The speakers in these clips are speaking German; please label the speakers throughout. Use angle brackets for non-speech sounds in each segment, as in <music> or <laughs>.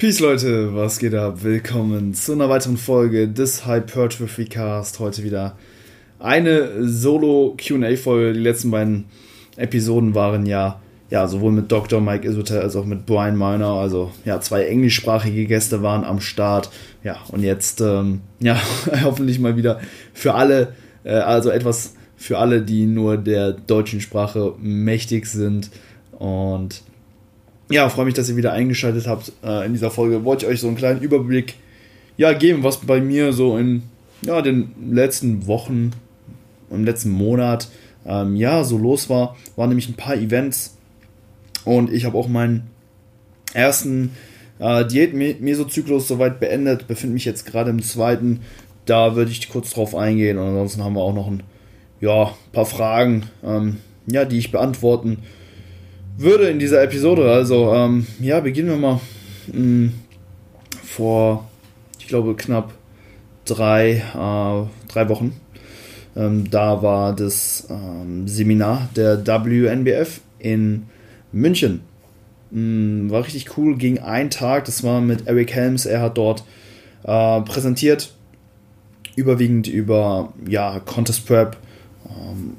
Speaker 1: Peace Leute, was geht ab? Willkommen zu einer weiteren Folge des Hypertrophy Cast. Heute wieder eine Solo QA Folge. Die letzten beiden Episoden waren ja, ja sowohl mit Dr. Mike Isotel als auch mit Brian Miner. Also ja, zwei englischsprachige Gäste waren am Start. Ja, und jetzt ähm, ja, <laughs> hoffentlich mal wieder für alle, äh, also etwas für alle, die nur der deutschen Sprache mächtig sind. Und ja, freue mich, dass ihr wieder eingeschaltet habt äh, in dieser Folge. Wollte ich euch so einen kleinen Überblick ja, geben, was bei mir so in ja, den letzten Wochen, im letzten Monat ähm, ja so los war. Waren nämlich ein paar Events und ich habe auch meinen ersten äh, Diät-Mesozyklus soweit beendet, befinde mich jetzt gerade im zweiten. Da würde ich kurz drauf eingehen und ansonsten haben wir auch noch ein ja, paar Fragen, ähm, ja, die ich beantworten würde in dieser Episode. Also, ähm, ja, beginnen wir mal mh, hm, vor, ich glaube, knapp drei, äh, drei Wochen. Ähm, da war das ähm, Seminar der WNBF in München. Mhm, war richtig cool, ging ein Tag. Das war mit Eric Helms. Er hat dort äh, präsentiert, überwiegend über ja, Contest Prep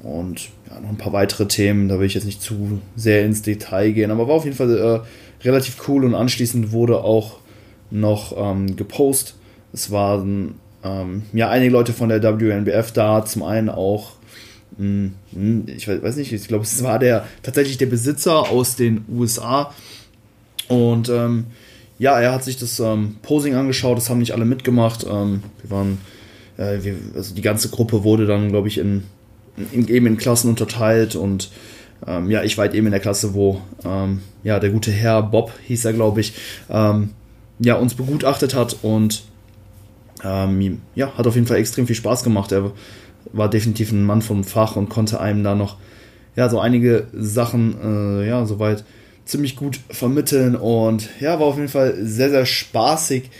Speaker 1: und ja, noch ein paar weitere Themen, da will ich jetzt nicht zu sehr ins Detail gehen, aber war auf jeden Fall äh, relativ cool und anschließend wurde auch noch ähm, gepostet. Es waren ähm, ja einige Leute von der WNBF da, zum einen auch hm, hm, ich weiß nicht, ich glaube, es war der tatsächlich der Besitzer aus den USA. Und ähm, ja, er hat sich das ähm, Posing angeschaut, das haben nicht alle mitgemacht. Ähm, wir waren, äh, wir, also die ganze Gruppe wurde dann, glaube ich, in in, eben in Klassen unterteilt und ähm, ja, ich war halt eben in der Klasse, wo ähm, ja, der gute Herr Bob, hieß er, glaube ich, ähm, ja, uns begutachtet hat und ähm, ja, hat auf jeden Fall extrem viel Spaß gemacht. Er war definitiv ein Mann vom Fach und konnte einem da noch ja, so einige Sachen äh, ja, soweit ziemlich gut vermitteln und ja, war auf jeden Fall sehr, sehr spaßig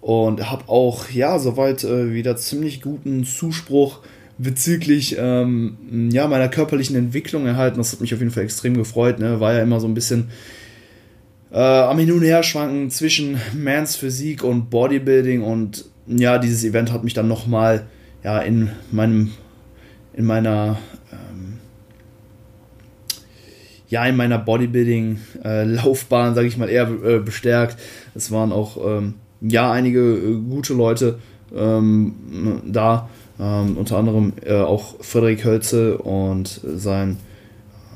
Speaker 1: und habe auch ja, soweit äh, wieder ziemlich guten Zuspruch bezüglich ähm, ja, meiner körperlichen Entwicklung erhalten. Das hat mich auf jeden Fall extrem gefreut. Ne? War ja immer so ein bisschen äh, am Hin und Her schwanken zwischen Mans Physik und Bodybuilding und ja, dieses Event hat mich dann nochmal ja, in meinem in meiner ähm, ja, in meiner Bodybuilding-Laufbahn, äh, sage ich mal, eher äh, bestärkt. Es waren auch ähm, ja einige äh, gute Leute ähm, da ähm, unter anderem äh, auch Frederik Hölze und sein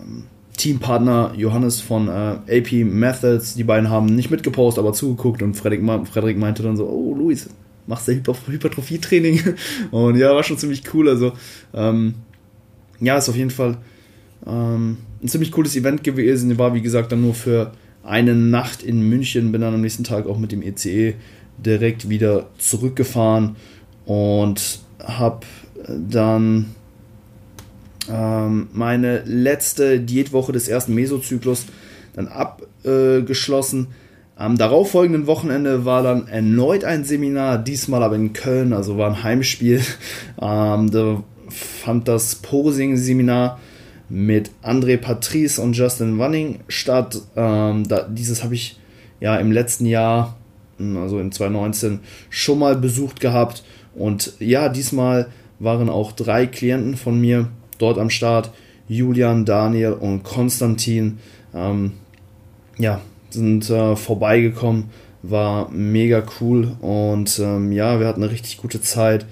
Speaker 1: ähm, Teampartner Johannes von äh, AP Methods. Die beiden haben nicht mitgepostet, aber zugeguckt und Frederik, Frederik meinte dann so, oh Luis, machst du Hyper Hypertrophie-Training? <laughs> Und ja, war schon ziemlich cool. Also ähm, ja, ist auf jeden Fall ähm, ein ziemlich cooles Event gewesen. War wie gesagt dann nur für eine Nacht in München, bin dann am nächsten Tag auch mit dem ECE e direkt wieder zurückgefahren und habe dann ähm, meine letzte Diätwoche des ersten Mesozyklus dann abgeschlossen. Am darauffolgenden Wochenende war dann erneut ein Seminar, diesmal aber in Köln, also war ein Heimspiel. <laughs> Ähm, da fand das Posing-Seminar mit André Patrice und Justin Wanning statt. Ähm, da, dieses habe ich ja im letzten Jahr, also in 2019, schon mal besucht gehabt und ja, diesmal waren auch drei Klienten von mir dort am Start. Julian, Daniel und Konstantin. Ähm, ja, sind äh, vorbeigekommen. War mega cool und ähm, ja, wir hatten eine richtig gute Zeit.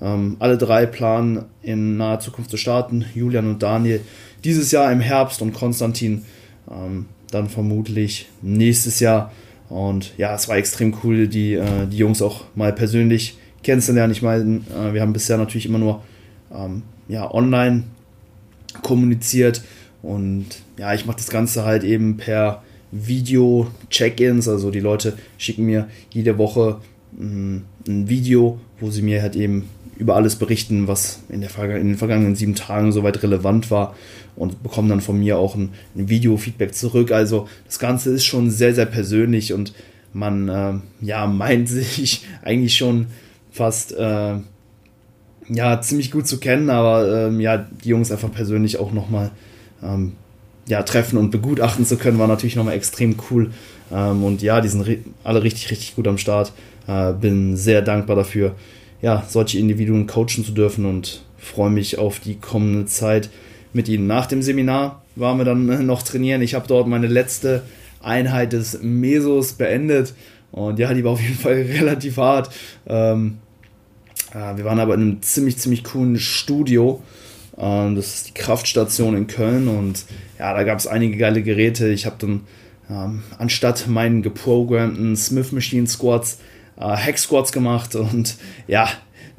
Speaker 1: Ähm, alle drei planen in naher Zukunft zu starten. Julian und Daniel dieses Jahr im Herbst und Konstantin ähm, dann vermutlich nächstes Jahr. Und ja, es war extrem cool, die, äh, die Jungs auch mal persönlich kennenzulernen. Ich meine, äh, wir haben bisher natürlich immer nur ähm, ja, online kommuniziert und ja, ich mache das Ganze halt eben per Video-Check-ins. Also die Leute schicken mir jede Woche mh, mm, ein Video, wo sie mir halt eben über alles berichten, was in, der, in den vergangenen sieben Tagen soweit relevant war und bekommen dann von mir auch ein, ein Video-Feedback zurück. Also das Ganze ist schon sehr, sehr persönlich und man äh, ja, meint <laughs> sich eigentlich schon fast äh, ja ziemlich gut zu kennen, aber ähm, ja die Jungs einfach persönlich auch nochmal ähm, ja, treffen und begutachten zu können, war natürlich nochmal extrem cool. Ähm, und ja, die sind alle richtig, richtig gut am Start. Äh, bin sehr dankbar dafür, ja, solche Individuen coachen zu dürfen und freue mich auf die kommende Zeit mit ihnen. Nach dem Seminar waren wir dann noch trainieren. Ich habe dort meine letzte Einheit des Mesos beendet. Und ja, die war auf jeden Fall <laughs> relativ hart. Ähm, äh, wir waren aber in einem ziemlich, ziemlich coolen Studio. Ähm, das ist die Kraftstation in Köln. Und ja, da gab es einige geile Geräte. Ich habe dann ähm, anstatt meinen geprogrammten Smith Machine Squats äh, Hack Squats gemacht. Und ja,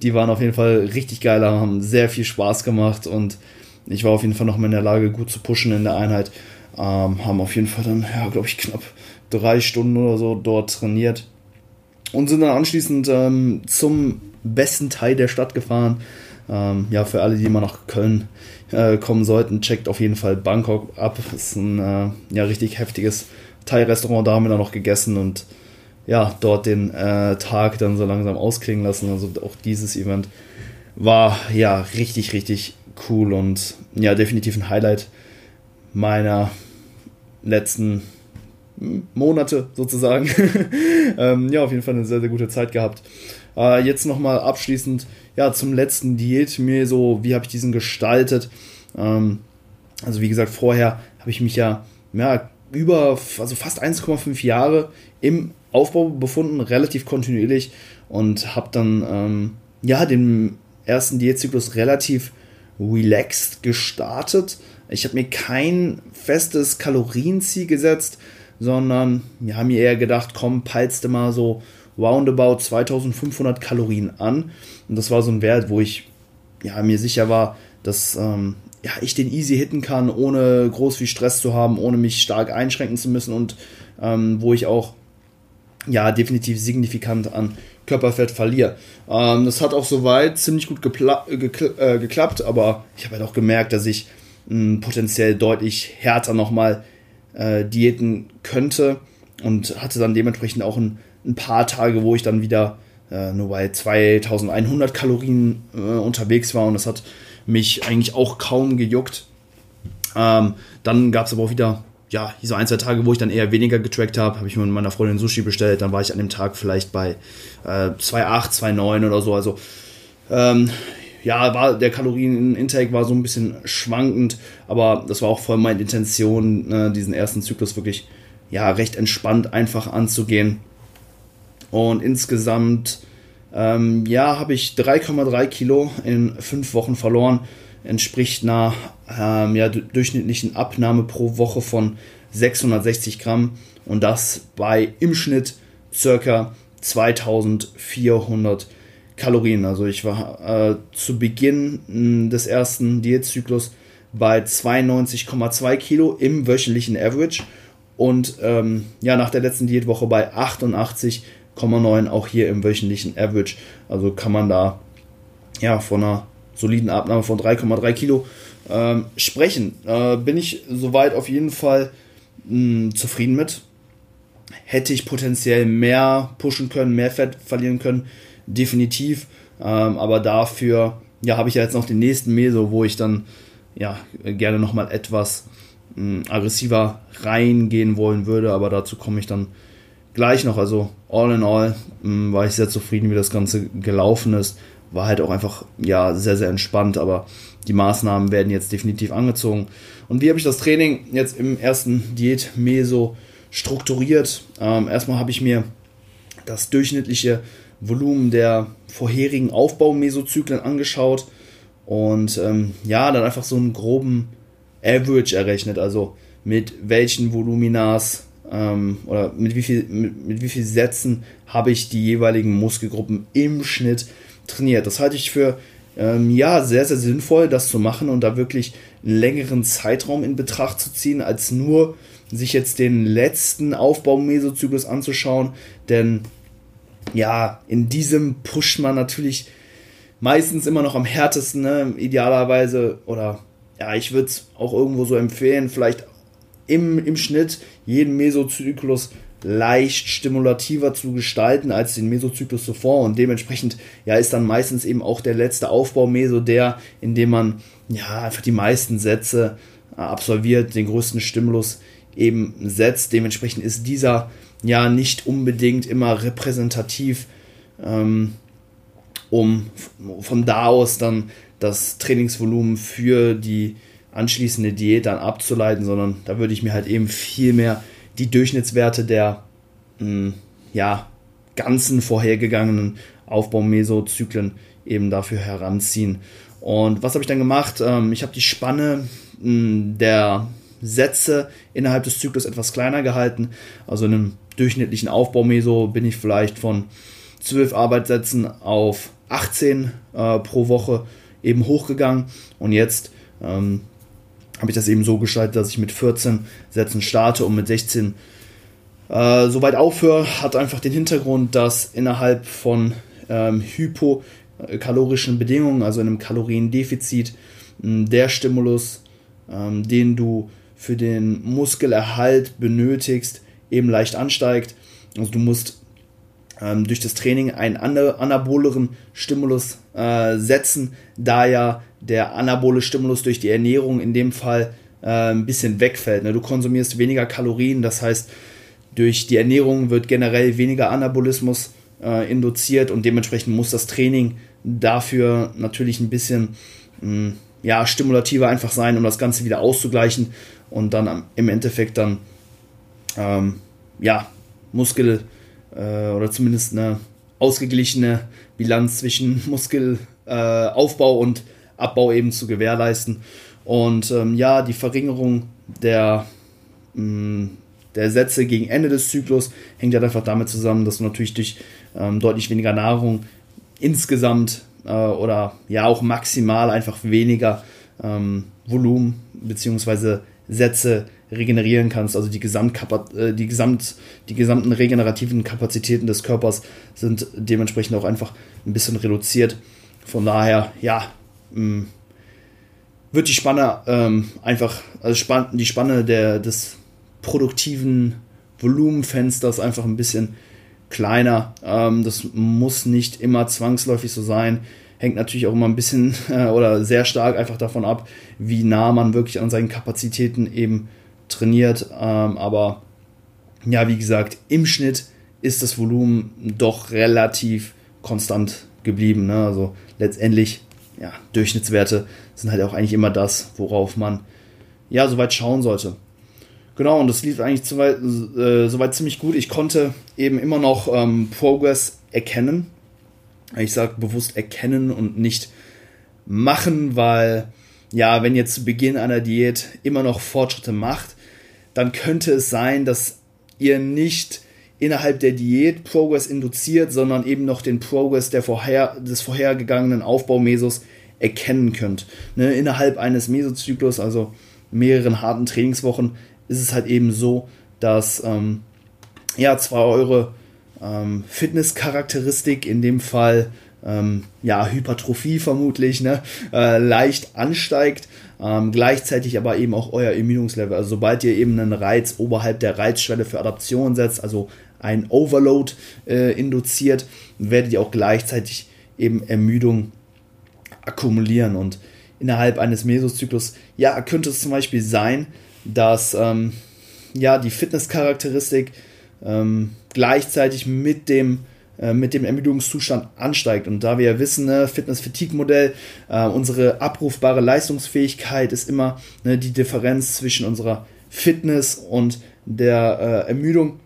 Speaker 1: die waren auf jeden Fall richtig geil, haben sehr viel Spaß gemacht. Und ich war auf jeden Fall noch mal in der Lage, gut zu pushen in der Einheit. Ähm, haben auf jeden Fall dann, ja, glaube ich, knapp drei Stunden oder so dort trainiert und sind dann anschließend ähm, zum besten Teil der Stadt gefahren. Ähm, ja, für alle, die mal nach Köln äh, kommen sollten, checkt auf jeden Fall Bangkok ab. Ist ein äh, ja, richtig heftiges Thai-Restaurant. Da haben wir dann noch gegessen und ja, dort den äh, Tag dann so langsam ausklingen lassen. Also auch dieses Event war ja richtig, richtig cool und ja, definitiv ein Highlight meiner letzten Monate sozusagen. <laughs> ähm, ja, auf jeden Fall eine sehr, sehr gute Zeit gehabt. Äh, jetzt nochmal abschließend, ja, zum letzten Diät, mir so, wie habe ich diesen gestaltet? Ähm, also wie gesagt, vorher habe ich mich ja, ja über, also fast 1,5 Jahre im Aufbau befunden, relativ kontinuierlich und habe dann, ähm, ja, den ersten Diätzyklus relativ relaxed gestartet. Ich habe mir kein festes Kalorienziel gesetzt, sondern wir haben mir eher gedacht, komm, peilst du mal so roundabout 2500 Kalorien an. Und das war so ein Wert, wo ich ja, mir sicher war, dass ähm, ja, ich den easy hitten kann, ohne groß viel Stress zu haben, ohne mich stark einschränken zu müssen und ähm, wo ich auch ja, definitiv signifikant an Körperfett verliere. Ähm, das hat auch soweit ziemlich gut gekla äh, geklappt, aber ich habe halt auch gemerkt, dass ich mh, potenziell deutlich härter nochmal äh, diäten könnte und hatte dann dementsprechend auch ein, ein paar Tage, wo ich dann wieder äh, nur bei 2100 Kalorien äh, unterwegs war und das hat mich eigentlich auch kaum gejuckt. Ähm, dann gab es aber auch wieder ja, so ein, zwei Tage, wo ich dann eher weniger getrackt habe, habe ich mit meiner Freundin Sushi bestellt. Dann war ich an dem Tag vielleicht bei äh, 2,8, 2,9 oder so. Also ähm, ja, war, der Kalorienintake war so ein bisschen schwankend, aber das war auch voll meine Intention, äh, diesen ersten Zyklus wirklich ja, recht entspannt einfach anzugehen. Und insgesamt ähm, ja, habe ich 3,3 Kilo in fünf Wochen verloren. Entspricht einer ähm, ja, durchschnittlichen Abnahme pro Woche von 660 Gramm. Und das bei im Schnitt circa 2400 Kalorien. Also ich war äh, zu Beginn hm, des ersten Diätzyklus bei 92,2 Kilo im wöchentlichen Average. Und ähm, ja nach der letzten Diätwoche bei 88,9 auch hier im wöchentlichen Average. Also kann man da ja von einer soliden Abnahme von 3,3 Kilo ähm, sprechen. Äh, bin ich soweit auf jeden Fall mh, zufrieden mit. Hätte ich potenziell mehr pushen können, mehr Fett verlieren können, definitiv. Ähm, aber dafür ja, habe ich ja jetzt noch den nächsten Meso, wo ich dann ja gerne nochmal etwas mh, aggressiver reingehen wollen würde, aber dazu komme ich dann gleich noch. Also all in all mh, war ich sehr zufrieden, wie das Ganze gelaufen ist war halt auch einfach ja sehr, sehr entspannt, aber die Maßnahmen werden jetzt definitiv angezogen. Und wie habe ich das Training jetzt im ersten Diät-Meso strukturiert? Ähm, erstmal habe ich mir das durchschnittliche Volumen der vorherigen Aufbau-Mesozyklen angeschaut und ähm, ja, dann einfach so einen groben Average errechnet, also mit welchen Voluminas ähm, oder mit wie, viel, mit, mit wie viel Sätzen habe ich die jeweiligen Muskelgruppen im Schnitt trainiert. Das halte ich für ähm, ja sehr, sehr sinnvoll, das zu machen und da wirklich einen längeren Zeitraum in Betracht zu ziehen, als nur sich jetzt den letzten Aufbau-Mesozyklus anzuschauen. Denn ja, in diesem pusht man natürlich meistens immer noch am härtesten, ne? idealerweise, oder ja, ich würde es auch irgendwo so empfehlen, vielleicht im, im Schnitt jeden Mesozyklus leicht stimulativer zu gestalten als den Mesozyklus zuvor und dementsprechend ja ist dann meistens eben auch der letzte Aufbau Meso der, in dem man ja einfach die meisten Sätze äh, absolviert, den größten Stimulus eben setzt. Dementsprechend ist dieser ja nicht unbedingt immer repräsentativ, ähm, um von da aus dann das Trainingsvolumen für die anschließende Diät dann abzuleiten, sondern da würde ich mir halt eben viel mehr die Durchschnittswerte der mh, hm, ja, ganzen vorhergegangenen Aufbaumesozyklen eben dafür heranziehen. Und was habe ich dann gemacht? Ähm, ich habe die Spanne hm, der Sätze innerhalb des Zyklus etwas kleiner gehalten. Also in einem durchschnittlichen Aufbaumeso bin ich vielleicht von 12 Arbeitssätzen auf 18 äh, pro Woche eben hochgegangen. Und jetzt ähm, habe ich das eben so gestaltet, dass ich mit 14 Sätzen starte und mit 16 äh, soweit aufhöre. Hat einfach den Hintergrund, dass innerhalb von ähm, hypokalorischen Bedingungen, also in einem Kaloriendefizit, der Stimulus, ähm, den du für den Muskelerhalt benötigst, eben leicht ansteigt. Also du musst ähm, durch das Training einen anaboleren Stimulus äh, setzen, da ja der anabole Stimulus durch die Ernährung in dem Fall äh, ein bisschen wegfällt. Ne? Du konsumierst weniger Kalorien, das heißt, durch die Ernährung wird generell weniger Anabolismus äh, induziert und dementsprechend muss das Training dafür natürlich ein bisschen mh, hm, ja, stimulativer einfach sein, um das Ganze wieder auszugleichen und dann im Endeffekt dann ähm, ja, Muskel äh, oder zumindest eine ausgeglichene Bilanz zwischen <laughs> Muskelaufbau und Abbau eben zu gewährleisten. Und ähm, ja, die Verringerung der, mh, mm, der Sätze gegen Ende des Zyklus hängt ja halt einfach damit zusammen, dass du natürlich durch ähm, deutlich weniger Nahrung insgesamt äh, oder ja auch maximal einfach weniger ähm, Volumen bzw. Sätze regenerieren kannst. Also die, Gesamtkapa äh, die, Gesamt, die gesamten regenerativen Kapazitäten des Körpers sind dementsprechend auch einfach ein bisschen reduziert. Von daher, ja, mm, wird die Spanne ähm, einfach, also span die Spanne der, des produktiven Volumenfensters einfach ein bisschen kleiner. Ähm, das muss nicht immer zwangsläufig so sein. Hängt natürlich auch immer ein bisschen <laughs> äh, oder sehr stark einfach davon ab, wie nah man wirklich an seinen Kapazitäten eben trainiert. Ähm, aber ja, wie gesagt, im Schnitt ist das Volumen doch relativ konstant geblieben. Ne? Also letztendlich, ja, Durchschnittswerte sind halt auch eigentlich immer das, worauf man ja soweit schauen sollte. Genau, und das lief eigentlich soweit, äh, soweit ziemlich gut. Ich konnte eben immer noch ähm, Progress erkennen. Ich sage bewusst erkennen und nicht machen, weil ja, wenn ihr zu Beginn einer Diät immer noch Fortschritte macht, dann könnte es sein, dass ihr nicht innerhalb der Diät Progress induziert, sondern eben noch den Progress der vorher, des vorhergegangenen Aufbaumesos erkennen könnt. Ne, innerhalb eines Mesozyklus, also mehreren harten Trainingswochen, ist es halt eben so, dass ähm, ja, zwar eure ähm, Fitnesscharakteristik in dem Fall ähm, ja, Hypertrophie vermutlich, ne, äh, leicht ansteigt, ähm, gleichzeitig aber eben auch euer Ermüdungslevel. Also sobald ihr eben einen Reiz oberhalb der Reizschwelle für Adaption setzt, also ein Overload äh, induziert, werdet ihr auch gleichzeitig eben Ermüdung akkumulieren. Und innerhalb eines Mesozyklus, ja, könnte es zum Beispiel sein, dass ähm, ja, die Fitnesscharakteristik ähm, gleichzeitig mit dem mit dem Ermüdungszustand ansteigt. Und da wir ja wissen, ne, Fitness-Fatigue-Modell, äh, unsere abrufbare Leistungsfähigkeit ist immer ne, die Differenz zwischen unserer Fitness und der äh, Ermüdung.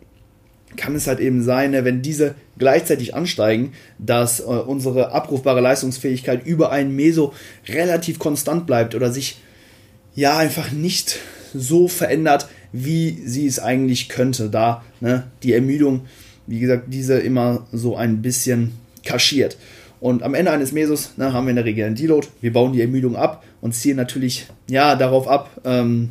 Speaker 1: Kann es halt eben sein, ne, wenn diese gleichzeitig ansteigen, dass äh, unsere abrufbare Leistungsfähigkeit über ein Meso relativ konstant bleibt oder sich ja einfach nicht so verändert, wie sie es eigentlich könnte, da ne, die Ermüdung wie gesagt, diese immer so ein bisschen kaschiert. Und am Ende eines Mesos ne, haben wir in der Regel einen Deload. Wir bauen die Ermüdung ab und ziehen natürlich ja, darauf ab, ähm,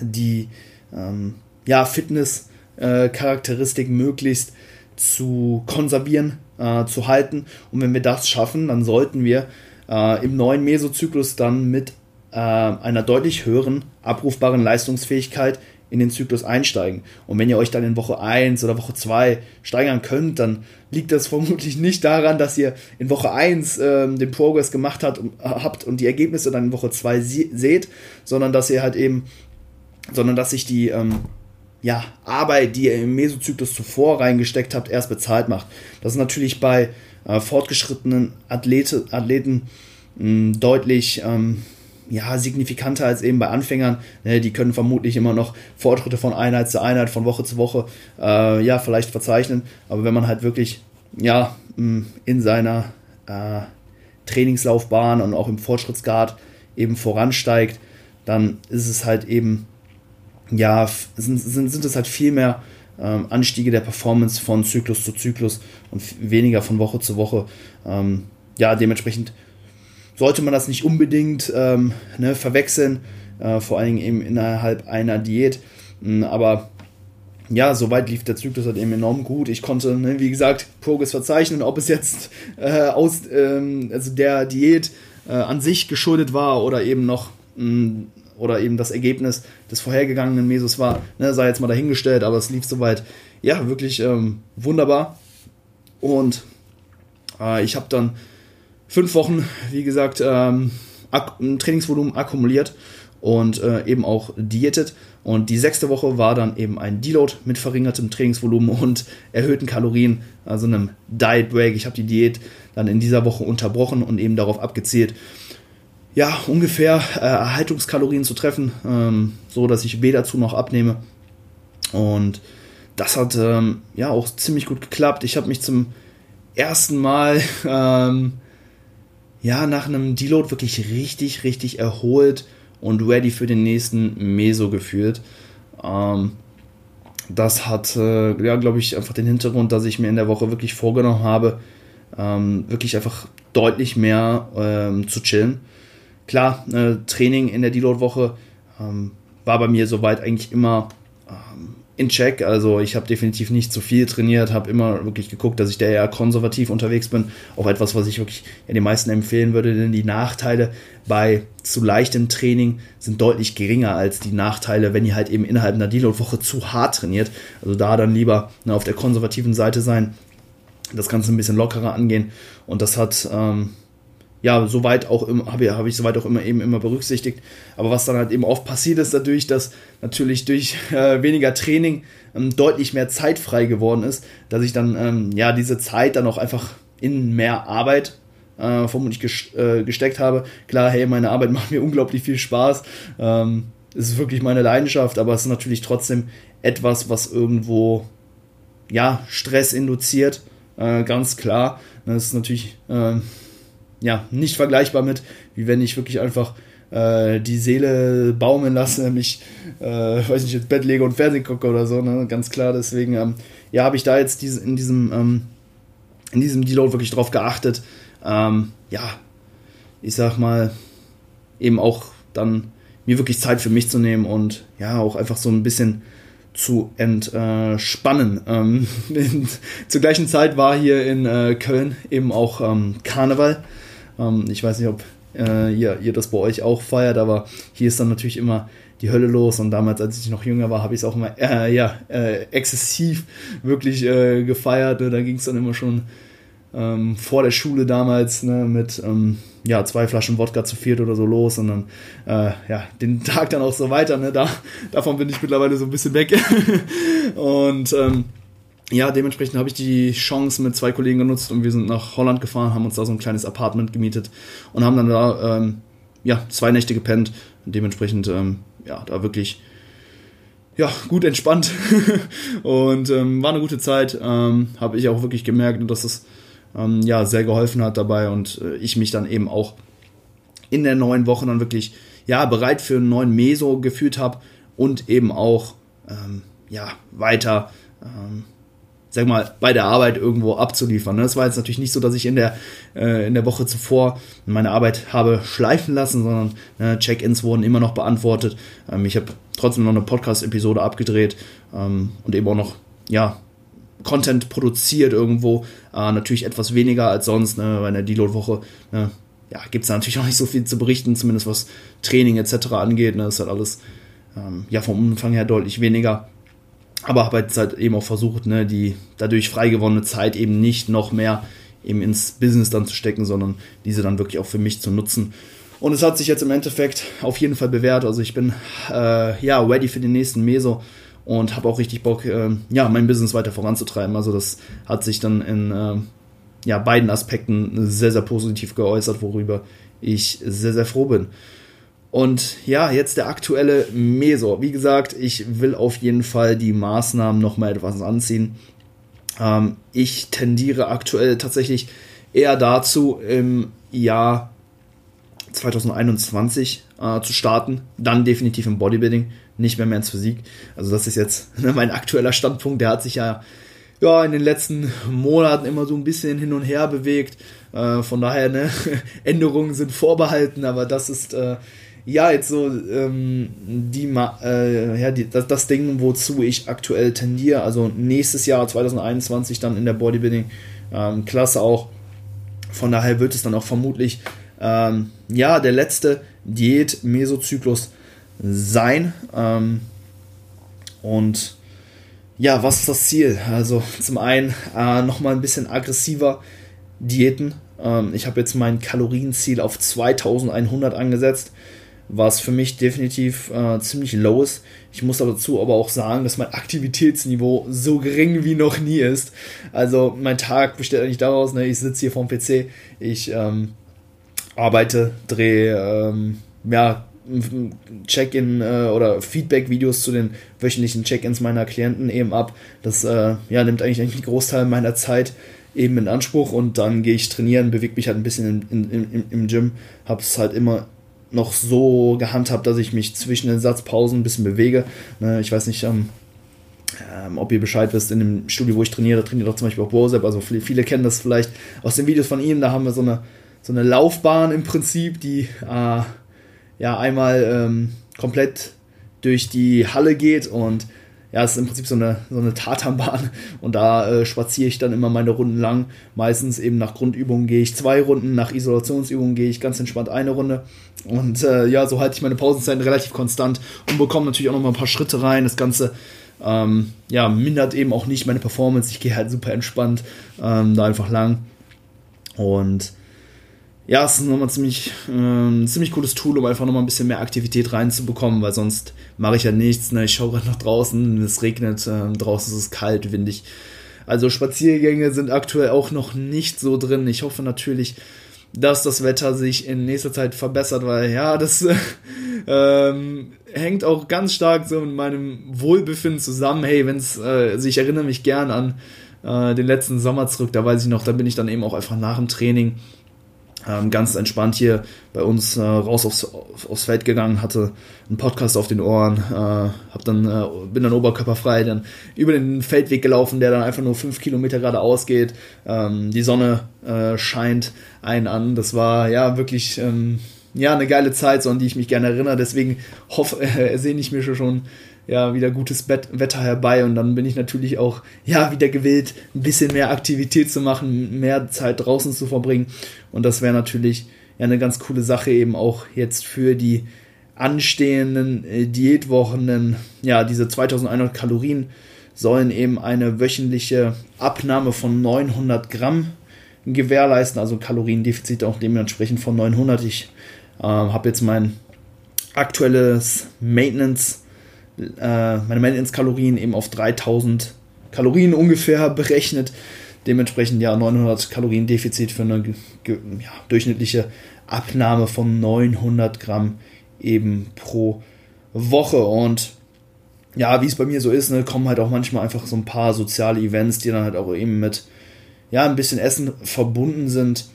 Speaker 1: die ähm, ja, Fitness-Charakteristik äh, möglichst zu konservieren, äh, zu halten. Und wenn wir das schaffen, dann sollten wir äh, im neuen Mesozyklus dann mit äh, einer deutlich höheren abrufbaren Leistungsfähigkeit in den Zyklus einsteigen. Und wenn ihr euch dann in Woche 1 oder Woche 2 steigern könnt, dann liegt das <laughs> vermutlich nicht daran, dass ihr in Woche 1 ähm, den Progress gemacht hat, habt und die Ergebnisse dann in Woche 2 seht, sondern dass ihr halt eben, sondern dass sich die ähm, ja, Arbeit, die ihr im Mesozyklus zuvor reingesteckt habt, erst bezahlt macht. Das ist natürlich bei äh, fortgeschrittenen Athlete, Athleten mh, deutlich ähm, ja, signifikanter als eben bei Anfängern. Ne, die können vermutlich immer noch Fortschritte von Einheit zu Einheit, von Woche zu Woche, äh, ja, vielleicht verzeichnen. Aber wenn man halt wirklich, ja, in seiner äh, Trainingslaufbahn und auch im Fortschrittsgrad eben voransteigt, dann ist es halt eben, ja, sind, sind, sind es halt viel mehr ähm, Anstiege der Performance von Zyklus zu Zyklus und weniger von Woche zu Woche. Ähm, ja, dementsprechend sollte man das nicht unbedingt ähm, ne, verwechseln, äh, vor allen Dingen eben innerhalb einer Diät. Mm, aber ja, soweit lief der Zyklus halt eben enorm gut. Ich konnte, ne, wie gesagt, Progress verzeichnen, ob es jetzt <laughs> äh, aus ähm, also der Diät äh, an sich geschuldet war oder eben noch mh, mm, oder eben das Ergebnis des vorhergegangenen Mesos war, ne, sei jetzt mal dahingestellt, aber es lief soweit ja wirklich ähm, wunderbar. Und äh, ich habe dann fünf Wochen, wie gesagt, ähm, Trainingsvolumen akkumuliert und äh, eben auch diätet. Und die sechste Woche war dann eben ein Deload mit verringertem Trainingsvolumen und erhöhten Kalorien, also einem Diet Break. Ich habe die Diät dann in dieser Woche unterbrochen und eben darauf abgezielt, ja, ungefähr äh, Erhaltungskalorien zu treffen, ähm, so dass ich weder zu noch abnehme. Und das hat ähm, ja auch ziemlich gut geklappt. Ich habe mich zum ersten Mal ähm, ja, nach einem Deload wirklich richtig, richtig erholt und ready für den nächsten Meso gefühlt. Ähm, das hat, äh, ja, glaube ich, einfach den Hintergrund, dass ich mir in der Woche wirklich vorgenommen habe, ähm, wirklich einfach deutlich mehr ähm, zu chillen. Klar, äh, Training in der Deload-Woche ähm, war bei mir soweit eigentlich immer ähm, in Check. Also ich habe definitiv nicht zu viel trainiert, habe immer wirklich geguckt, dass ich da eher konservativ unterwegs bin. Auch etwas, was ich wirklich den meisten empfehlen würde, denn die Nachteile bei zu leichtem Training sind deutlich geringer als die Nachteile, wenn ihr halt eben innerhalb einer Deload-Woche zu hart trainiert. Also da dann lieber ne, auf der konservativen Seite sein, das Ganze ein bisschen lockerer angehen. Und das hat ähm, ja, soweit auch immer, habe hab ich soweit auch immer eben immer berücksichtigt. Aber was dann halt eben oft passiert ist, dadurch, dass natürlich durch <laughs> äh, weniger Training ähm, deutlich mehr Zeit frei geworden ist, dass ich dann ähm, ja diese Zeit dann auch einfach in mehr Arbeit äh, vermutlich ges äh, gesteckt habe. Klar, hey, meine Arbeit <laughs> macht mir unglaublich viel Spaß. Ähm, es ist wirklich meine Leidenschaft, aber es ist natürlich trotzdem etwas, was irgendwo ja Stress induziert, äh, ganz klar. Das ist natürlich ähm, ja, nicht vergleichbar mit, wie wenn ich wirklich einfach äh, die Seele baumeln lasse, <laughs> mich, äh, weiß nicht, ins Bett lege und Fernsehen gucke oder so, ne? ganz klar. Deswegen, ähm, ja, habe ich da jetzt diese, in diesem, ähm, in diesem Deload wirklich drauf geachtet, ähm, ja, ich sag mal, eben auch dann mir wirklich Zeit für mich zu nehmen und ja, auch einfach so ein bisschen zu entspannen. Ähm, <laughs> zur gleichen Zeit war hier in äh, Köln eben auch ähm, Karneval. Ähm, ich weiß nicht, ob äh, ihr, ihr das bei euch auch feiert, aber hier ist dann natürlich immer die Hölle los und damals, als ich noch jünger war, habe ich es auch immer äh, ja, äh, exzessiv wirklich äh, gefeiert. Ne? Da ging es dann immer schon ähm, vor der Schule damals ne, mit ähm, ja, zwei Flaschen Wodka zu viert oder so los und dann äh, ja, den Tag dann auch so weiter. Ne? Da, davon bin ich mittlerweile so ein bisschen weg. <laughs> und ähm, ja, dementsprechend habe ich die Chance mit zwei Kollegen genutzt und wir sind nach Holland gefahren, haben uns da so ein kleines Apartment gemietet und haben dann da ähm, ja, zwei Nächte gepennt. Und dementsprechend, ähm, ja, da wirklich ja, gut entspannt <laughs> und ähm, war eine gute Zeit. Ähm, habe ich auch wirklich gemerkt, dass es ähm, ja, sehr geholfen hat dabei und äh, ich mich dann eben auch in der neuen Woche dann wirklich ja, bereit für einen neuen Meso gefühlt habe und eben auch ähm, ja, weiter sag mal, bei der Arbeit irgendwo abzuliefern. Das war jetzt natürlich nicht so, dass ich in der, äh, in der Woche zuvor meine Arbeit habe schleifen lassen, sondern äh, Check-ins wurden immer noch beantwortet. Ähm, ich habe trotzdem noch eine Podcast-Episode abgedreht ähm, und eben auch noch, ja, Content produziert irgendwo. Äh, natürlich etwas weniger als sonst, ne, bei einer Deload-Woche. Ne, ja, gibt es natürlich <laughs> auch nicht so viel zu berichten, zumindest was Training etc. angeht. Ne, ist halt alles ähm, ja vom Umfang her deutlich weniger. Aber habe jetzt halt eben auch versucht, ne, die dadurch frei gewonnene Zeit eben nicht noch mehr eben ins Business dann zu stecken, sondern diese dann wirklich auch für mich zu nutzen. Und es hat sich jetzt im Endeffekt auf jeden Fall bewährt. Also ich bin äh, ja ready für den nächsten Meso und habe auch richtig Bock, äh, ja, mein Business weiter voranzutreiben. Also das hat sich dann in äh, ja, beiden Aspekten sehr, sehr positiv geäußert, worüber ich sehr, sehr froh bin. Und ja, jetzt der aktuelle Meso. Wie gesagt, ich will auf jeden Fall die Maßnahmen nochmal etwas anziehen. Ähm, ich tendiere aktuell tatsächlich eher dazu, im Jahr 2021 äh, zu starten. Dann definitiv im Bodybuilding, nicht mehr mehr ins Physik. Also das ist jetzt <laughs> ne, mein aktueller Standpunkt. Der hat sich ja, ja in den letzten Monaten immer so ein bisschen hin und her bewegt. Äh, von daher, ne, <laughs> Änderungen sind vorbehalten, aber das ist äh, ja, jetzt so ähm, die, äh, ja, die, das, das Ding, wozu ich aktuell tendiere. Also nächstes Jahr 2021 dann in der Bodybuilding-Klasse ähm, auch. Von daher wird es dann auch vermutlich ähm, ja der letzte Diät-Mesozyklus sein. Ähm, und ja, was ist das Ziel? Also zum einen äh, nochmal ein bisschen aggressiver Diäten. Ähm, ich habe jetzt mein Kalorienziel auf 2100 angesetzt was für mich definitiv äh, ziemlich low ist. Ich muss dazu aber auch sagen, dass mein Aktivitätsniveau so gering wie noch nie ist. Also mein Tag besteht eigentlich daraus, ne, ich sitze hier vorm PC, ich ähm, arbeite, drehe ähm, ja, Check-in äh, oder Feedback-Videos zu den wöchentlichen Check-ins meiner Klienten eben ab. Das äh, ja, nimmt eigentlich einen Großteil meiner Zeit eben in Anspruch und dann gehe ich trainieren, bewege mich halt ein bisschen in, im, im Gym, habe es halt immer noch so gehandhabt, dass ich mich zwischen den Satzpausen ein bisschen bewege. Ne, ich weiß nicht, ähm, ähm, ob ihr Bescheid wisst, in dem Studio, wo ich trainiere, da trainiert auch zum Beispiel auch Bosep, also viele, kennen das vielleicht aus den Videos von ihm, da haben wir so eine, so eine Laufbahn im Prinzip, die äh, ja einmal ähm, komplett durch die Halle geht und ja, es ist im Prinzip so eine, so eine Tatanbahn <laughs> und da äh, spaziere ich dann immer meine Runden lang. Meistens eben nach Grundübungen gehe ich zwei Runden, nach Isolationsübungen gehe ich ganz entspannt eine Runde. Und äh, ja, so halte ich meine Pausenzeiten relativ konstant und bekomme natürlich auch noch mal ein paar Schritte rein. Das Ganze ähm, ja, mindert eben auch nicht meine Performance. Ich gehe halt super entspannt ähm, da einfach lang. Und ja, es ist nochmal ziemlich, äh, ein ziemlich cooles Tool, um einfach nochmal ein bisschen mehr Aktivität reinzubekommen, weil sonst mache ich ja nichts. Ne? Ich schaue gerade nach draußen, es regnet, äh, draußen ist es kalt, windig. Also Spaziergänge sind aktuell auch noch nicht so drin. Ich hoffe natürlich, dass das Wetter sich in nächster Zeit verbessert, weil ja, das äh, <laughs> ähm, hängt auch ganz stark so mit meinem Wohlbefinden zusammen. Hey, wenn es, äh, also ich erinnere mich gern an äh, den letzten Sommer zurück, da weiß ich noch, da bin ich dann eben auch einfach nach dem Training ähm, ganz entspannt hier bei uns äh, raus aufs, aufs Feld gegangen, hatte einen Podcast auf den Ohren, äh, hab dann, äh, bin dann oberkörperfrei dann über den Feldweg gelaufen, der dann einfach nur fünf Kilometer geradeaus geht. Ähm, die Sonne äh, scheint einen an. Das war ja wirklich ähm, ja, eine geile Zeit, so an die ich mich gerne erinnere. Deswegen hoffe, <laughs> äh, sehne ich mir schon ja, wieder gutes Wetter herbei. Und dann bin ich natürlich auch, ja, wieder gewillt, ein bisschen mehr Aktivität zu machen, mehr Zeit draußen zu verbringen. Und das wäre natürlich ja eine ganz coole Sache eben auch jetzt für die anstehenden äh, Diätwochen, ja, diese 2100 Kalorien sollen eben eine wöchentliche Abnahme von 900 Gramm gewährleisten, also Kaloriendefizit auch dementsprechend von 900. Ich äh, habe jetzt mein aktuelles Maintenance äh, meine Maintenance-Kalorien eben auf 3000 Kalorien ungefähr berechnet. Dementsprechend ja 900 Kalorien Defizit für eine ja, durchschnittliche Abnahme von 900 Gramm eben pro Woche. Und ja, wie es bei mir so ist, ne, kommen halt auch manchmal einfach so ein paar soziale Events, die dann halt auch eben mit ja, ein bisschen Essen verbunden sind.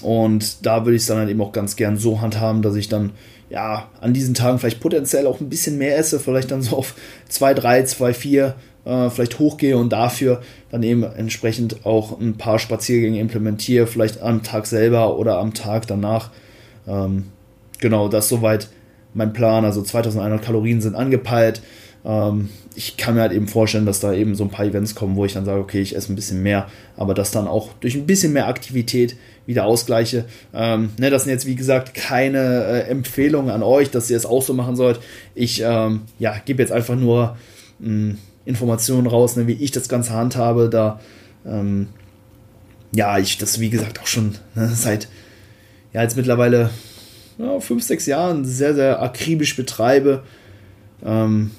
Speaker 1: Und da würde ich es dann halt eben auch ganz gern so handhaben, dass ich dann ja, an diesen Tagen vielleicht potenziell auch ein bisschen mehr esse, vielleicht dann so auf 2, 3, 2, 4 äh, vielleicht hochgehe und dafür dann eben entsprechend auch ein paar Spaziergänge implementiere, vielleicht am Tag selber oder am Tag danach. Ähm, genau, das soweit mein Plan. Also 2100 Kalorien sind angepeilt. Ähm, ich kann mir halt eben vorstellen, dass da eben so ein paar Events kommen, wo ich dann sage, okay, ich esse ein bisschen mehr, aber das dann auch durch ein bisschen mehr Aktivität wieder ausgleiche. Ähm, ne, das sind jetzt, wie gesagt, keine äh, Empfehlungen an euch, dass ihr es auch so machen sollt. Ich ähm, ja, gebe jetzt einfach nur mh, hm, Informationen raus, ne, wie ich das Ganze handhabe. Da, ähm, ja, ich das, wie gesagt, auch schon ne, seit, ja, jetzt mittlerweile ja, fünf, sechs Jahren sehr, sehr akribisch betreibe. Ähm,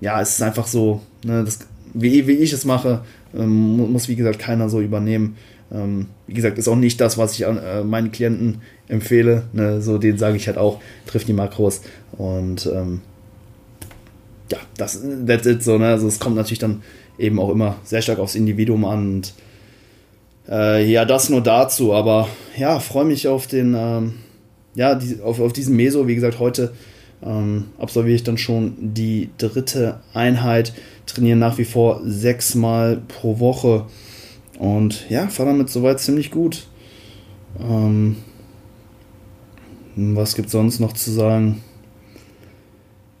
Speaker 1: ja, es ist einfach so, ne, das, wie, wie ich es mache, ähm, muss wie gesagt keiner so übernehmen. Ähm, wie gesagt, ist auch nicht das, was ich an äh, meinen Klienten empfehle. Ne, so den sage ich halt auch, trifft die Makros und ähm, ja, das that's it so. Ne? Also es kommt natürlich dann eben auch immer sehr stark aufs Individuum an und äh, ja, das nur dazu. Aber ja, freue mich auf den, ähm, ja, die, auf, auf diesen Meso. Wie gesagt, heute ähm, absolviere ich dann schon die dritte Einheit, trainiere nach wie vor sechsmal pro Woche und ja, fahre damit soweit ziemlich gut. Ähm, was gibt sonst noch zu sagen?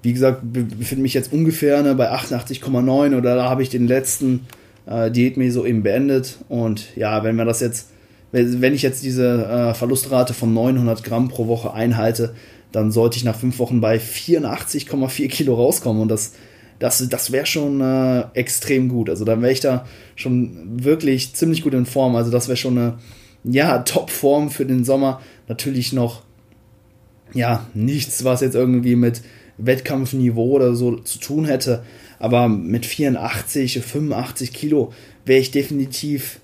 Speaker 1: Wie gesagt, befinde mich jetzt ungefähr ne, bei 88,9 oder da habe ich den letzten äh, Diätmeso eben beendet. Und ja, wenn wir das jetzt, wenn ich jetzt diese äh, Verlustrate von 900 Gramm pro Woche einhalte, dann sollte ich nach fünf Wochen bei 84,4 Kilo rauskommen und das, das, das wäre schon äh, extrem gut. Also dann wäre ich da schon wirklich ziemlich gut in Form. Also das wäre schon eine ja, Top-Form für den Sommer. Natürlich noch ja, nichts, was jetzt irgendwie mit Wettkampfniveau oder so zu tun hätte. Aber mit 84, 85 Kilo wäre ich definitiv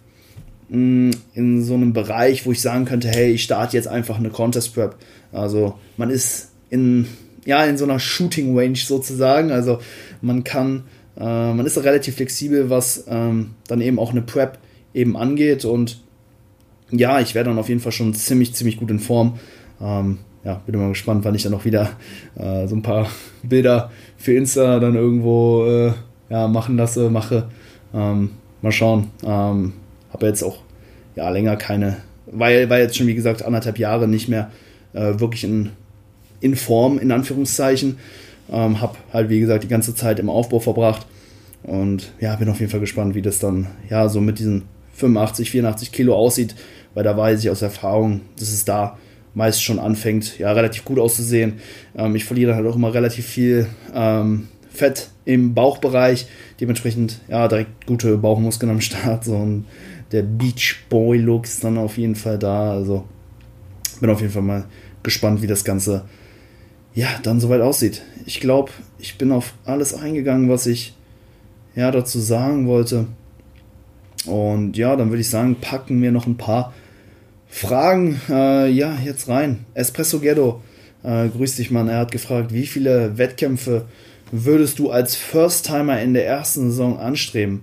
Speaker 1: mh, mm, in so einem Bereich, wo ich sagen könnte, hey, ich starte jetzt einfach eine Contest Prep. Also man ist in, ja, in so einer Shooting Range sozusagen. Also man kann, äh, man ist relativ flexibel, was ähm, dann eben auch eine Prep eben angeht. Und ja, ich wäre dann auf jeden Fall schon ziemlich, ziemlich gut in Form. Ähm, ja, bin mal gespannt, wann ich dann auch wieder äh, so ein paar Bilder für Insta dann irgendwo äh, ja, machen lasse, mache. Ähm, mal schauen. Ähm, Habe jetzt auch ja, länger keine, weil, weil jetzt schon wie gesagt anderthalb Jahre nicht mehr äh, wirklich in, in Form, in Anführungszeichen. Ähm, hab halt, wie gesagt, die ganze Zeit im Aufbau verbracht. Und ja, bin auf jeden Fall gespannt, wie das dann ja so mit diesen 85, 84 Kilo aussieht, weil da weiß ich aus Erfahrung, dass es da meist schon anfängt, ja, relativ gut auszusehen. Ähm, ich verliere halt auch immer relativ viel ähm, Fett im Bauchbereich, dementsprechend ja direkt gute Bauchmuskeln am Start. So und der Beach Boy Look ist dann auf jeden Fall da. Also bin auf jeden Fall mal gespannt, wie das Ganze ja dann soweit aussieht. Ich glaube, ich bin auf alles eingegangen, was ich ja dazu sagen wollte. Und ja, dann würde ich sagen, packen wir noch ein paar Fragen äh, ja jetzt rein. Espresso Ghetto, äh, grüß dich Mann. Er hat gefragt, wie viele Wettkämpfe würdest du als First-Timer in der ersten Saison anstreben?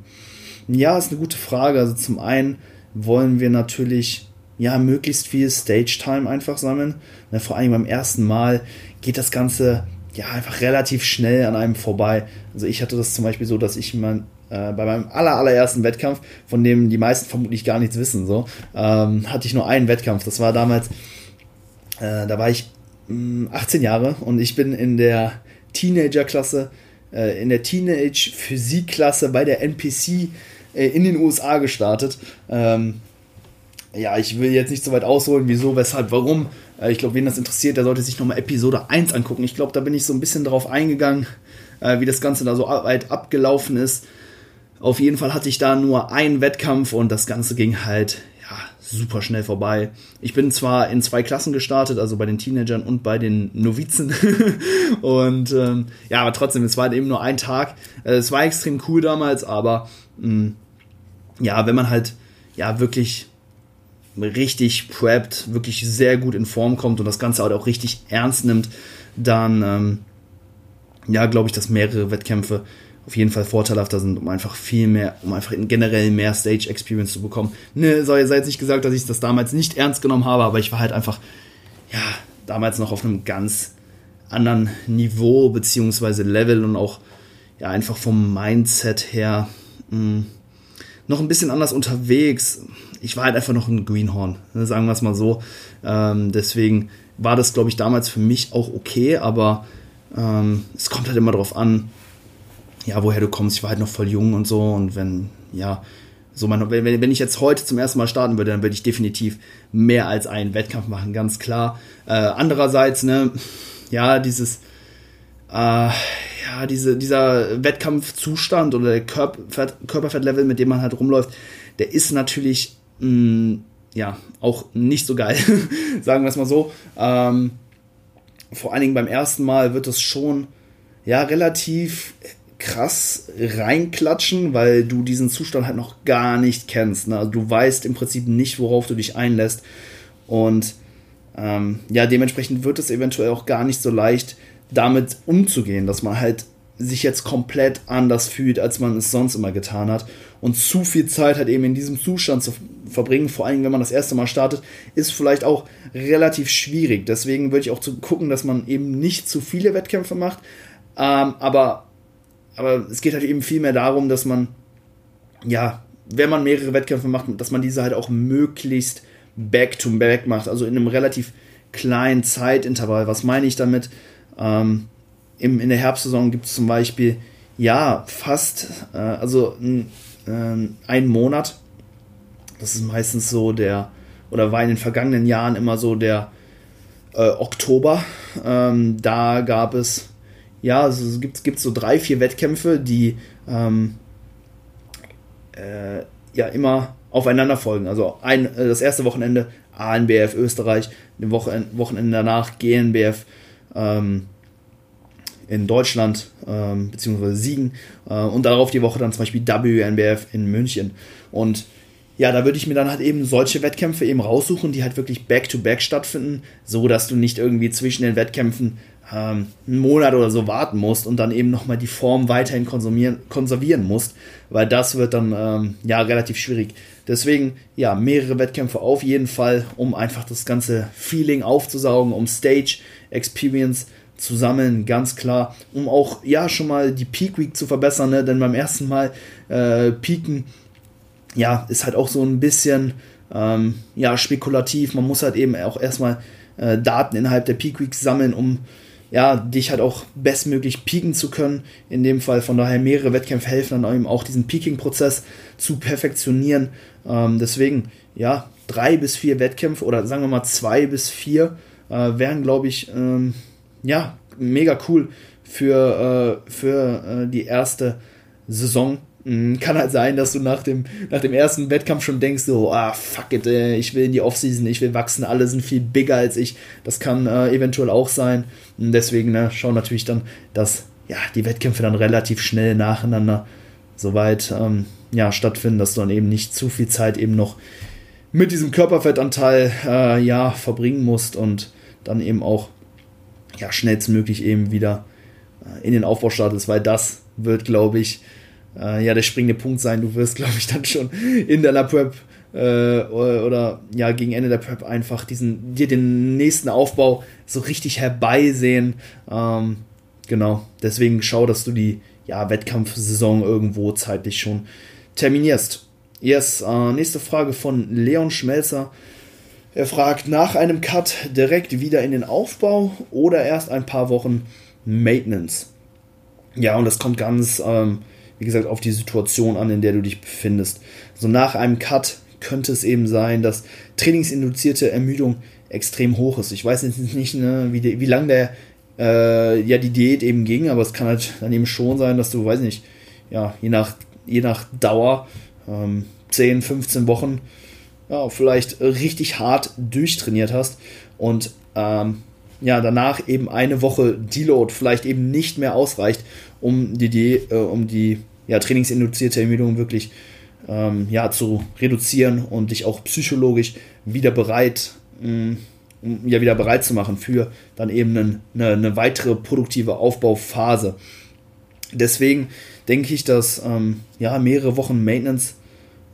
Speaker 1: Ja, ist eine gute Frage. Also zum einen wollen wir natürlich ja, möglichst viel Stage-Time einfach sammeln. Vor allem beim ersten Mal geht das Ganze ja einfach relativ schnell an einem vorbei. Also ich hatte das zum Beispiel so, dass ich mein, äh, bei meinem aller, allerersten Wettkampf, von dem die meisten vermutlich gar nichts wissen, so, ähm, hatte ich nur einen Wettkampf. Das war damals, äh, da war ich mh, mm, 18 Jahre und ich bin in der Teenager-Klasse, äh, in der Teenage-Physik-Klasse bei der NPC äh, in den USA gestartet. Ähm, ja, ich will jetzt nicht so weit ausholen, wieso, weshalb, warum. Äh, ich glaube, wen das interessiert, der sollte sich nochmal Episode 1 angucken. Ich glaube, da bin ich so ein bisschen drauf eingegangen, äh, wie das Ganze da so weit abgelaufen ist. Auf jeden Fall hatte ich da nur einen Wettkampf und das Ganze ging halt ja, super schnell vorbei. Ich bin zwar in zwei Klassen gestartet, also bei den Teenagern und bei den Novizen. <laughs> und ähm, ja, aber trotzdem, es war eben nur ein Tag. Äh, es war extrem cool damals, aber mh, mm, ja, wenn man halt ja wirklich richtig preppt, wirklich sehr gut in Form kommt und das Ganze halt auch richtig ernst nimmt, dann ähm, ja, glaube ich, dass mehrere Wettkämpfe auf jeden Fall vorteilhafter sind, um einfach viel mehr, um einfach generell mehr Stage Experience zu bekommen. Ne, sei, sei jetzt nicht gesagt, dass ich das damals nicht ernst genommen habe, aber ich war halt einfach, ja, damals noch auf einem ganz anderen Niveau beziehungsweise Level und auch ja einfach vom Mindset her mh, hm, noch ein bisschen anders unterwegs ich war halt einfach noch ein Greenhorn, ne, sagen wir es mal so. Ähm, deswegen war das, glaube ich, damals für mich auch okay, aber ähm, es kommt halt immer darauf an, ja, woher du kommst. Ich war halt noch voll jung und so. Und wenn, ja, so man, wenn, wenn ich jetzt heute zum ersten Mal starten würde, dann würde ich definitiv mehr als einen Wettkampf machen, ganz klar. Äh, andererseits, ne, ja, dieses, äh, ja, diese, dieser Wettkampfzustand oder der Körperfett, Körperfettlevel, mit dem man halt rumläuft, der ist natürlich, mh, mm, ja, auch nicht so geil, <laughs> sagen wir es mal so. Ähm, vor allen Dingen beim ersten Mal wird es schon, ja, relativ krass reinklatschen, weil du diesen Zustand halt noch gar nicht kennst. Ne? Also du weißt im Prinzip nicht, worauf du dich einlässt. Und ähm, ja, dementsprechend wird es eventuell auch gar nicht so leicht, damit umzugehen, dass man halt sich jetzt komplett anders fühlt, als man es sonst immer getan hat. Und zu viel Zeit halt eben in diesem Zustand zu verbringen, vor allem wenn man das erste Mal startet, ist vielleicht auch relativ schwierig. Deswegen würde ich auch zu gucken, dass man eben nicht zu viele Wettkämpfe macht. Ähm, aber aber es geht halt eben viel mehr darum, dass man, ja, wenn man mehrere Wettkämpfe macht, dass man diese halt auch möglichst back-to-back -back macht, also in einem relativ kleinen Zeitintervall. Was meine ich damit? Ähm, im, in der Herbstsaison gibt es zum Beispiel, ja, fast, äh, also äh, einen Monat. Das ist meistens so der, oder war in den vergangenen Jahren immer so der äh, Oktober. Ähm, da gab es ja, also es gibt, gibt so drei, vier Wettkämpfe, die ähm, äh, ja immer aufeinander folgen. Also ein, äh, das erste Wochenende ANBF Österreich, dem Wochen, Wochenende danach GNBF ähm, in Deutschland ähm, beziehungsweise Siegen äh, und darauf die Woche dann zum Beispiel WNBF in München. Und ja, da würde ich mir dann halt eben solche Wettkämpfe eben raussuchen, die halt wirklich back-to-back -back stattfinden, so dass du nicht irgendwie zwischen den Wettkämpfen ähm, einen Monat oder so warten musst und dann eben nochmal die Form weiterhin konsumieren, konservieren musst, weil das wird dann ähm, ja relativ schwierig. Deswegen ja, mehrere Wettkämpfe auf jeden Fall, um einfach das ganze Feeling aufzusaugen, um Stage Experience zu sammeln, ganz klar, um auch ja schon mal die Peak Week zu verbessern, ne? denn beim ersten Mal äh, Peaken, ja, ist halt auch so ein bisschen ähm, ja, spekulativ. Man muss halt eben auch erstmal äh, Daten innerhalb der Peak Week sammeln, um ja, dich halt auch bestmöglich pieken zu können. In dem Fall von daher mehrere Wettkämpfe helfen dann eben auch diesen Peaking-Prozess zu perfektionieren. Ähm, deswegen, ja, drei bis vier Wettkämpfe oder sagen wir mal zwei bis vier äh, wären, glaube ich, ähm, ja, mega cool für, äh, für äh, die erste Saison Mhm, kann halt sein, dass du nach dem, nach dem ersten Wettkampf schon denkst, so, ah, fuck it, ey, ich will in die Offseason, ich will wachsen, alle sind viel bigger als ich. Das kann äh, eventuell auch sein. Und deswegen ne, schau natürlich dann, dass ja, die Wettkämpfe dann relativ schnell nacheinander soweit ähm, ja, stattfinden, dass du dann eben nicht zu viel Zeit eben noch mit diesem Körperfettanteil äh, ja, verbringen musst und dann eben auch ja, schnellstmöglich eben wieder äh, in den Aufbau startest, weil das wird, glaube ich, äh, ja der springende Punkt sein. Du wirst, <laughs> glaube ich, dann schon in deiner Prep äh, oder, oder, ja gegen Ende der Prep einfach diesen dir den nächsten Aufbau so richtig herbeisehen. Ähm, genau, deswegen schau, dass du die ja, Wettkampfsaison irgendwo zeitlich schon terminierst. Yes, äh, nächste Frage von Leon Schmelzer. Er fragt nach einem Cut direkt wieder in den Aufbau oder erst ein paar Wochen Maintenance. Ja, und das kommt ganz ähm, wie gesagt, auf die Situation an, in der du dich befindest. So nach einem Cut könnte es eben sein, dass trainingsinduzierte Ermüdung extrem hoch ist. Ich weiß jetzt nicht, ne, wie, wie lang der äh, ja die Diät eben ging, aber es kann halt dann eben schon sein, dass du, weiß nicht, ja, je nach, je nach Dauer, ähm, 10, 15 Wochen, ja, vielleicht richtig hart durchtrainiert hast und ähm, ja, danach eben eine Woche Deload vielleicht eben nicht mehr ausreicht, um die, äh, um die ja, trainingsinduzierte Ermüdung wirklich ähm, ja, zu reduzieren und dich auch psychologisch wieder bereit, mh, mm, ja, wieder bereit zu machen für dann eben eine, eine, weitere produktive Aufbauphase. Deswegen denke ich, dass ähm, ja, mehrere Wochen Maintenance,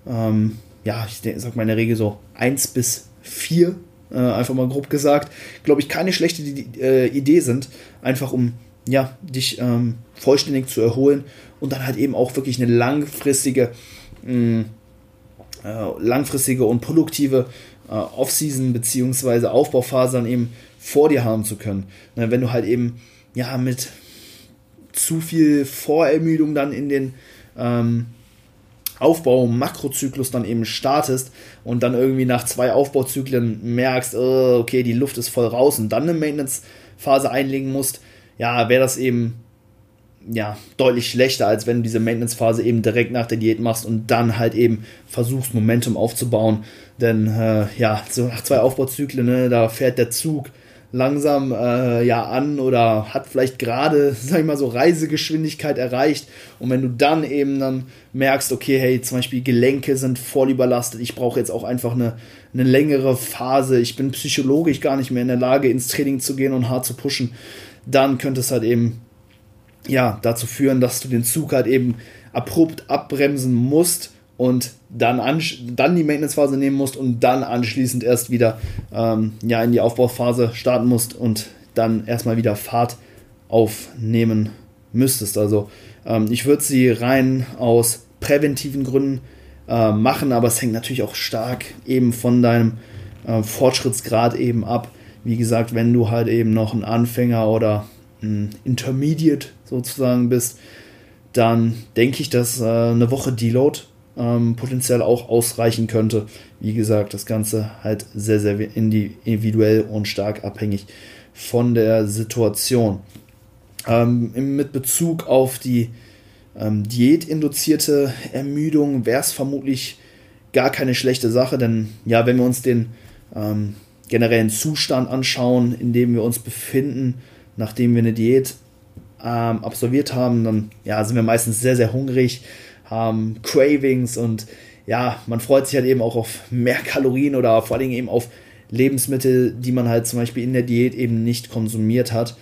Speaker 1: ähm, ja, ich sag mal in der Regel so 1 bis 4 äh, einfach mal grob gesagt, glaube ich, keine schlechte äh, Idee sind, einfach um ja, dich ähm, vollständig zu erholen und dann halt eben auch wirklich eine langfristige, mh, mm, äh, langfristige und produktive äh, Offseason bzw. Aufbauphase dann eben vor dir haben zu können. Na, wenn du halt eben ja mit zu viel Vorermüdung dann in den ähm, Aufbau, Makrozyklus dann eben startest und dann irgendwie nach zwei Aufbauzyklen merkst, oh, okay, die Luft ist voll raus und dann eine Maintenance-Phase einlegen musst, ja, wäre das eben ja, deutlich schlechter, als wenn du diese Maintenance-Phase eben direkt nach der Diät machst und dann halt eben versuchst, Momentum aufzubauen. Denn äh, ja, so nach zwei Aufbauzyklen, ne, da fährt der Zug langsam äh, ja an oder hat vielleicht gerade, <laughs> sag ich mal so, Reisegeschwindigkeit erreicht. Und wenn du dann eben dann merkst, okay, hey, zum Beispiel Gelenke sind voll überlastet, ich brauche jetzt auch einfach eine, eine längere Phase, ich bin psychologisch gar nicht mehr in der Lage, ins Training zu gehen und hart zu pushen, dann könnte es halt eben ja dazu führen, dass du den Zug halt eben abrupt abbremsen musst und dann, dann die Maintenance-Phase nehmen musst und dann anschließend erst wieder ähm, ja, in die Aufbauphase starten musst und dann erstmal wieder Fahrt aufnehmen müsstest. Also ähm, ich würde sie rein aus präventiven Gründen äh, machen, aber es hängt natürlich auch stark eben von deinem äh, Fortschrittsgrad eben ab. Wie gesagt, wenn du halt eben noch ein Anfänger oder ein Intermediate sozusagen bist, dann denke ich, dass äh, eine Woche Deload ähm, potenziell auch ausreichen könnte. Wie gesagt, das Ganze halt sehr, sehr individuell und stark abhängig von der Situation. Ähm, mit Bezug auf die ähm, diätinduzierte Ermüdung wäre es vermutlich gar keine schlechte Sache, denn ja, wenn wir uns den ähm, generellen Zustand anschauen, in dem wir uns befinden, nachdem wir eine Diät ähm, absolviert haben, dann ja, sind wir meistens sehr, sehr hungrig, haben Cravings und ja, man freut sich halt eben auch auf mehr Kalorien oder vor allen Dingen eben auf Lebensmittel, die man halt zum Beispiel in der Diät eben nicht konsumiert hat.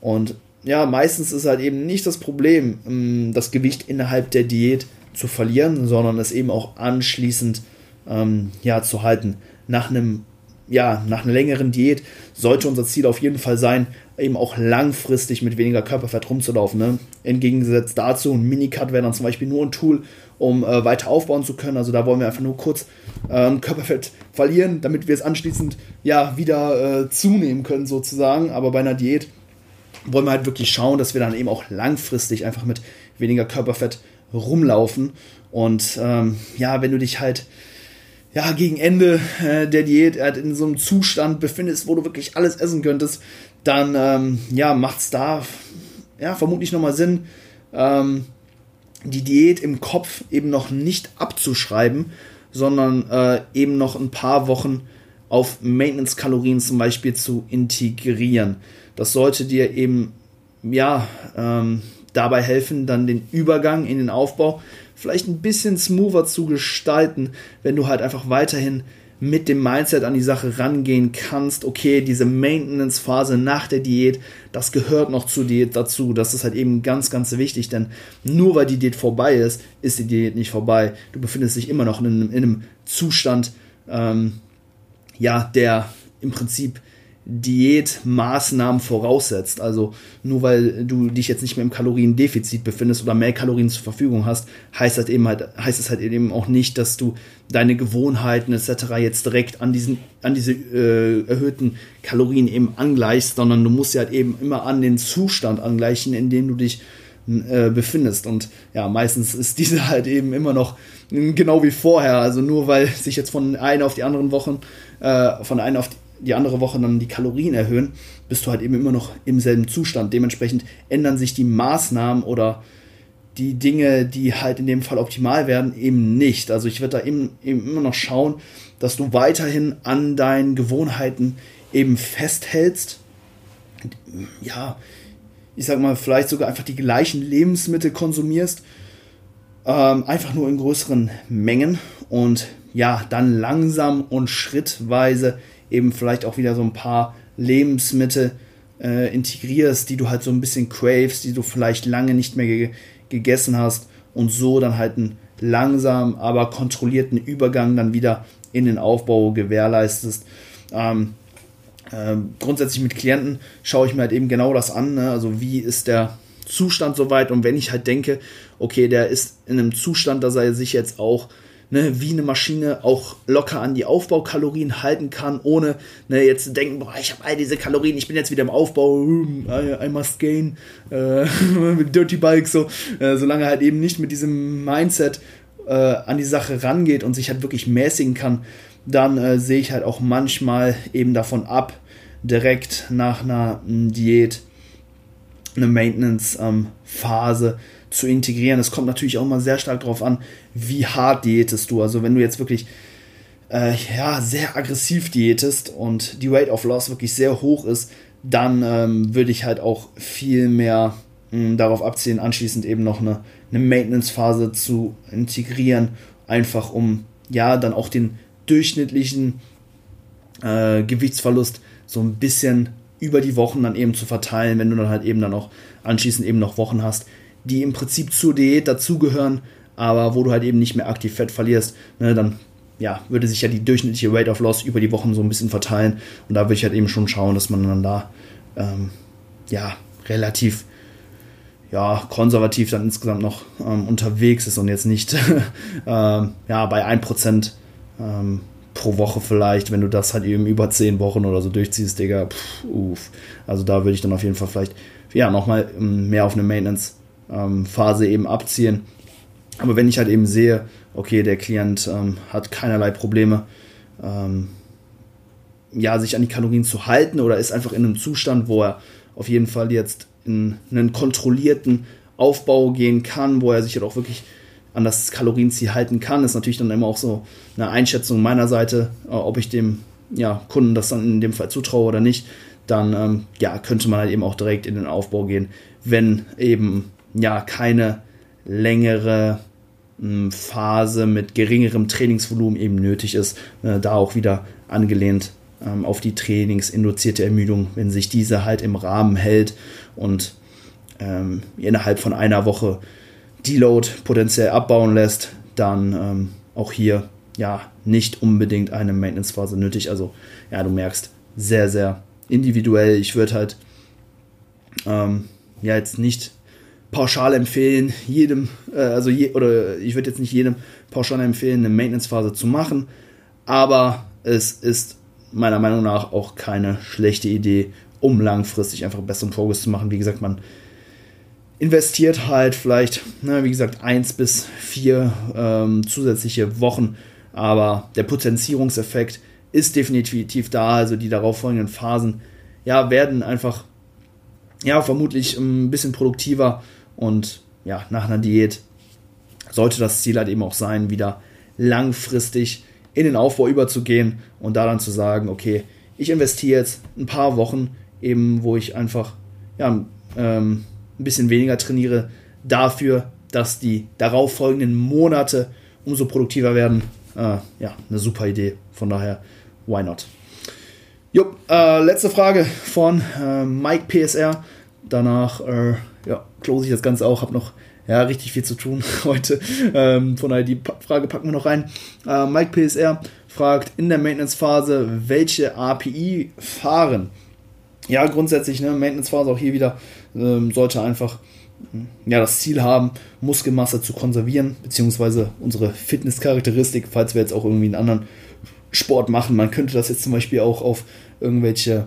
Speaker 1: Und ja, meistens ist halt eben nicht das Problem, ähm, das Gewicht innerhalb der Diät zu verlieren, sondern es eben auch anschließend ähm, ja, zu halten. Nach einem ja, nach einer längeren Diät sollte unser Ziel auf jeden Fall sein, eben auch langfristig mit weniger Körperfett rumzulaufen. Ne? Entgegengesetzt dazu, ein Minicut wäre dann zum Beispiel nur ein Tool, um äh, weiter aufbauen zu können. Also da wollen wir einfach nur kurz ähm, Körperfett verlieren, damit wir es anschließend ja wieder äh, zunehmen können sozusagen. Aber bei einer Diät wollen wir halt wirklich schauen, dass wir dann eben auch langfristig einfach mit weniger Körperfett rumlaufen. Und ähm, ja, wenn du dich halt ja, gegen Ende äh, der Diät in so einem Zustand befindest, wo du wirklich alles essen könntest, dann ähm, ja, macht es da ja, vermutlich nochmal Sinn, ähm, die Diät im Kopf eben noch nicht abzuschreiben, sondern äh, eben noch ein paar Wochen auf Maintenance-Kalorien zum Beispiel zu integrieren. Das sollte dir eben ja ähm, dabei helfen, dann den Übergang in den Aufbau vielleicht ein bisschen smoother zu gestalten, wenn du halt einfach weiterhin mit dem Mindset an die Sache rangehen kannst, okay, diese Maintenance-Phase nach der Diät, das gehört noch zur Diät dazu. Das ist halt eben ganz, ganz wichtig, denn nur weil die Diät vorbei ist, ist die Diät nicht vorbei. Du befindest dich immer noch in einem, in einem Zustand, ähm, ja, der im Prinzip Diätmaßnahmen voraussetzt. Also nur weil du dich jetzt nicht mehr im Kaloriendefizit befindest oder mehr Kalorien zur Verfügung hast, heißt, das eben halt, heißt es halt eben auch nicht, dass du deine Gewohnheiten etc. jetzt direkt an diesen an diese äh, erhöhten Kalorien eben angleichst, sondern du musst ja halt eben immer an den Zustand angleichen, in dem du dich äh, befindest. Und ja, meistens ist diese halt eben immer noch genau wie vorher. Also nur weil sich jetzt von einer auf die anderen Wochen, äh, von einer auf die die andere Woche dann die Kalorien erhöhen, bist du halt eben immer noch im selben Zustand. Dementsprechend ändern sich die Maßnahmen oder die Dinge, die halt in dem Fall optimal werden, eben nicht. Also ich werde da eben, eben immer noch schauen, dass du weiterhin an deinen Gewohnheiten eben festhältst. Ja, ich sag mal, vielleicht sogar einfach die gleichen Lebensmittel konsumierst, ähm, einfach nur in größeren Mengen und ja, dann langsam und schrittweise eben vielleicht auch wieder so ein paar Lebensmittel äh, integrierst, die du halt so ein bisschen craves, die du vielleicht lange nicht mehr ge gegessen hast und so dann halt einen langsam, aber kontrollierten Übergang dann wieder in den Aufbau gewährleistest. Ähm, äh, grundsätzlich mit Klienten schaue ich mir halt eben genau das an, ne? also wie ist der Zustand soweit und wenn ich halt denke, okay, der ist in einem Zustand, dass er sich jetzt auch ne, wie eine Maschine auch locker an die Aufbaukalorien halten kann, ohne ne, jetzt zu denken, boah, ich habe all diese Kalorien, ich bin jetzt wieder im Aufbau, hm, I, I must gain, äh, <laughs> mit Dirty Bike, so, äh, solange halt eben nicht mit diesem Mindset äh, an die Sache rangeht und sich halt wirklich mäßigen kann, dann äh, sehe ich halt auch manchmal eben davon ab, direkt nach einer hm, Diät eine Maintenance-Phase ähm, zu integrieren. Es kommt natürlich auch immer sehr stark darauf an, wie hart diätest du. Also wenn du jetzt wirklich äh, ja, sehr aggressiv diätest und die Rate of Loss wirklich sehr hoch ist, dann ähm, würde ich halt auch viel mehr mh, hm, darauf abzielen, anschließend eben noch eine, eine Maintenance-Phase zu integrieren, einfach um ja dann auch den durchschnittlichen äh, Gewichtsverlust so ein bisschen über die Wochen dann eben zu verteilen, wenn du dann halt eben dann auch anschließend eben noch Wochen hast, die im Prinzip zur Diät dazugehören, aber wo du halt eben nicht mehr aktiv Fett verlierst, ne, dann ja, würde sich ja die durchschnittliche Rate of Loss über die Wochen so ein bisschen verteilen. Und da würde ich halt eben schon schauen, dass man dann da ähm, ja relativ ja, konservativ dann insgesamt noch ähm, unterwegs ist und jetzt nicht <laughs> ähm, ja, bei 1% ähm, pro Woche vielleicht, wenn du das halt eben über 10 Wochen oder so durchziehst, Digga, pff, uff. Also da würde ich dann auf jeden Fall vielleicht ja, nochmal ähm, mehr auf eine Maintenance ähm, Phase eben abziehen. Aber wenn ich halt eben sehe, okay, der Klient ähm, hat keinerlei Probleme, ähm, ja, sich an die Kalorien zu halten oder ist einfach in einem Zustand, wo er auf jeden Fall jetzt in einen kontrollierten Aufbau gehen kann, wo er sich halt auch wirklich an das Kalorienziel halten kann, ist natürlich dann immer auch so eine Einschätzung meiner Seite, äh, ob ich dem ja, Kunden das dann in dem Fall zutraue oder nicht, dann ähm, ja, könnte man halt eben auch direkt in den Aufbau gehen, wenn eben ja keine längere hm, Phase mit geringerem Trainingsvolumen eben nötig ist. Äh, da auch wieder angelehnt ähm, auf die trainingsinduzierte Ermüdung, wenn sich diese halt im Rahmen hält und ähm, innerhalb von einer Woche Deload potenziell abbauen lässt, dann ähm, auch hier ja nicht unbedingt eine Maintenance-Phase nötig. Also ja, du merkst, sehr, sehr individuell. Ich würde halt ähm, ja jetzt nicht pauschal empfehlen, jedem, äh, also je, oder ich würde jetzt nicht jedem pauschal empfehlen, eine Maintenance-Phase zu machen, aber es ist meiner Meinung nach auch keine schlechte Idee, um langfristig einfach besseren Progress zu machen. Wie gesagt, man investiert halt vielleicht, na, wie gesagt, eins bis vier ähm, zusätzliche Wochen, aber der Potenzierungseffekt ist definitiv da. Also die darauffolgenden Phasen, ja, werden einfach, ja, vermutlich ein bisschen produktiver und ja, nach einer Diät sollte das Ziel halt eben auch sein, wieder langfristig in den Aufbau überzugehen und da dann zu sagen, okay, ich investiere jetzt ein paar Wochen eben, wo ich einfach ja, ähm, ein bisschen weniger trainiere, dafür, dass die darauffolgenden Monate umso produktiver werden. Äh, ja, eine super Idee. Von daher, why not? Jo, äh, letzte Frage von äh, Mike PSR. Danach äh, ja, close ich das Ganze auch. Habe noch ja, richtig viel zu tun <laughs> heute. Ähm, von daher, die Frage packen wir noch rein. Äh, Mike PSR fragt in der Maintenance-Phase, welche API fahren? Ja, grundsätzlich, ne, Maintenance-Phase auch hier wieder ähm, sollte einfach ja, das Ziel haben, Muskelmasse zu konservieren, beziehungsweise unsere Fitnesscharakteristik, falls wir jetzt auch irgendwie einen anderen Sport machen. Man könnte das jetzt zum Beispiel auch auf irgendwelche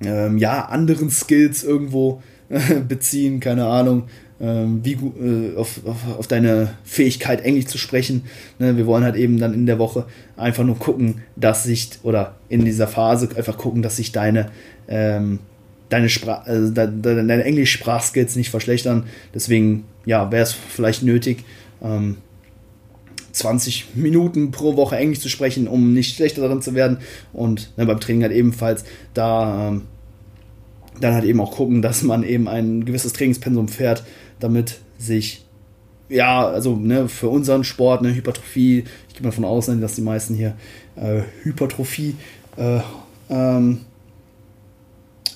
Speaker 1: ähm, ja, anderen Skills irgendwo <laughs> beziehen, keine Ahnung, ähm, wie, äh, auf, auf, auf, deine Fähigkeit, Englisch zu sprechen. Ne, wir wollen halt eben dann in der Woche einfach nur gucken, dass sich, oder in dieser Phase einfach gucken, dass sich deine, ähm, deine, Sprach, äh, deine Englisch-Sprachskills nicht verschlechtern. Deswegen, ja, wäre es vielleicht nötig, ähm, 20 Minuten pro Woche Englisch zu sprechen, um nicht schlechter darin zu werden. Und ne, beim Training halt ebenfalls da ähm, dann halt eben auch gucken, dass man eben ein gewisses Trainingspensum fährt, damit sich ja, also ne, für unseren Sport, ne, Hypertrophie, ich gehe mal davon aus, dass die meisten hier äh, Hypertrophie, äh, ähm,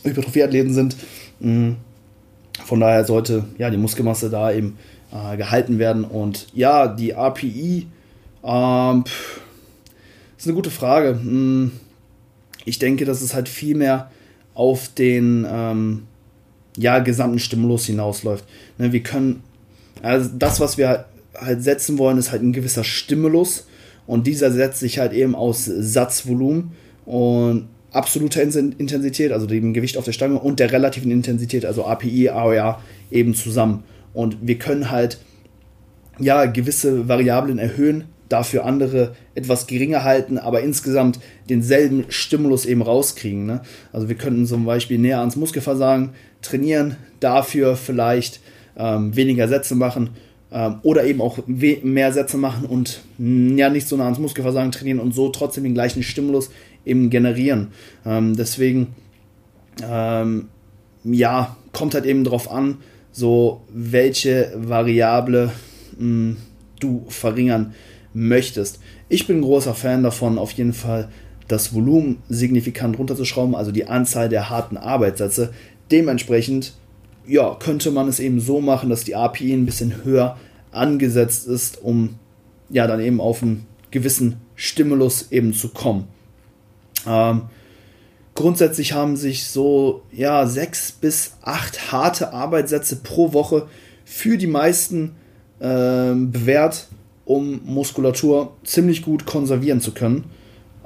Speaker 1: Hypertrophie-Athleten sind. Mhm. Von daher sollte ja die Muskelmasse da eben äh, gehalten werden. Und ja, die API ähm, ist eine gute Frage. Mhm. Ich denke, dass es halt viel mehr auf den ähm, ja, gesamten Stimulus hinausläuft. Ne, wir können, also das, was wir halt setzen wollen, ist halt ein gewisser Stimulus. Und dieser setzt sich halt eben aus Satzvolumen und absoluter Intensität, also dem Gewicht auf der Stange und der relativen Intensität, also API, AOR, eben zusammen. Und wir können halt ja gewisse Variablen erhöhen, dafür andere etwas geringer halten, aber insgesamt denselben Stimulus eben rauskriegen. Ne? Also wir könnten zum Beispiel näher ans Muskelversagen trainieren, dafür vielleicht ähm, weniger Sätze machen ähm, oder eben auch mehr Sätze machen und mm, ja nicht so nah ans Muskelversagen trainieren und so trotzdem den gleichen Stimulus eben generieren. Ähm, deswegen ähm, ja kommt halt eben darauf an, so welche Variable mh, mm, du verringern möchtest. Ich bin großer Fan davon, auf jeden Fall das Volumen signifikant runterzuschrauben, also die Anzahl der harten Arbeitssätze. Dementsprechend ja, könnte man es eben so machen, dass die API ein bisschen höher angesetzt ist, um ja dann eben auf einen gewissen Stimulus eben zu kommen. Ähm, grundsätzlich haben sich so ja sechs bis acht harte Arbeitssätze pro Woche für die meisten äh, bewährt, um Muskulatur ziemlich gut konservieren zu können.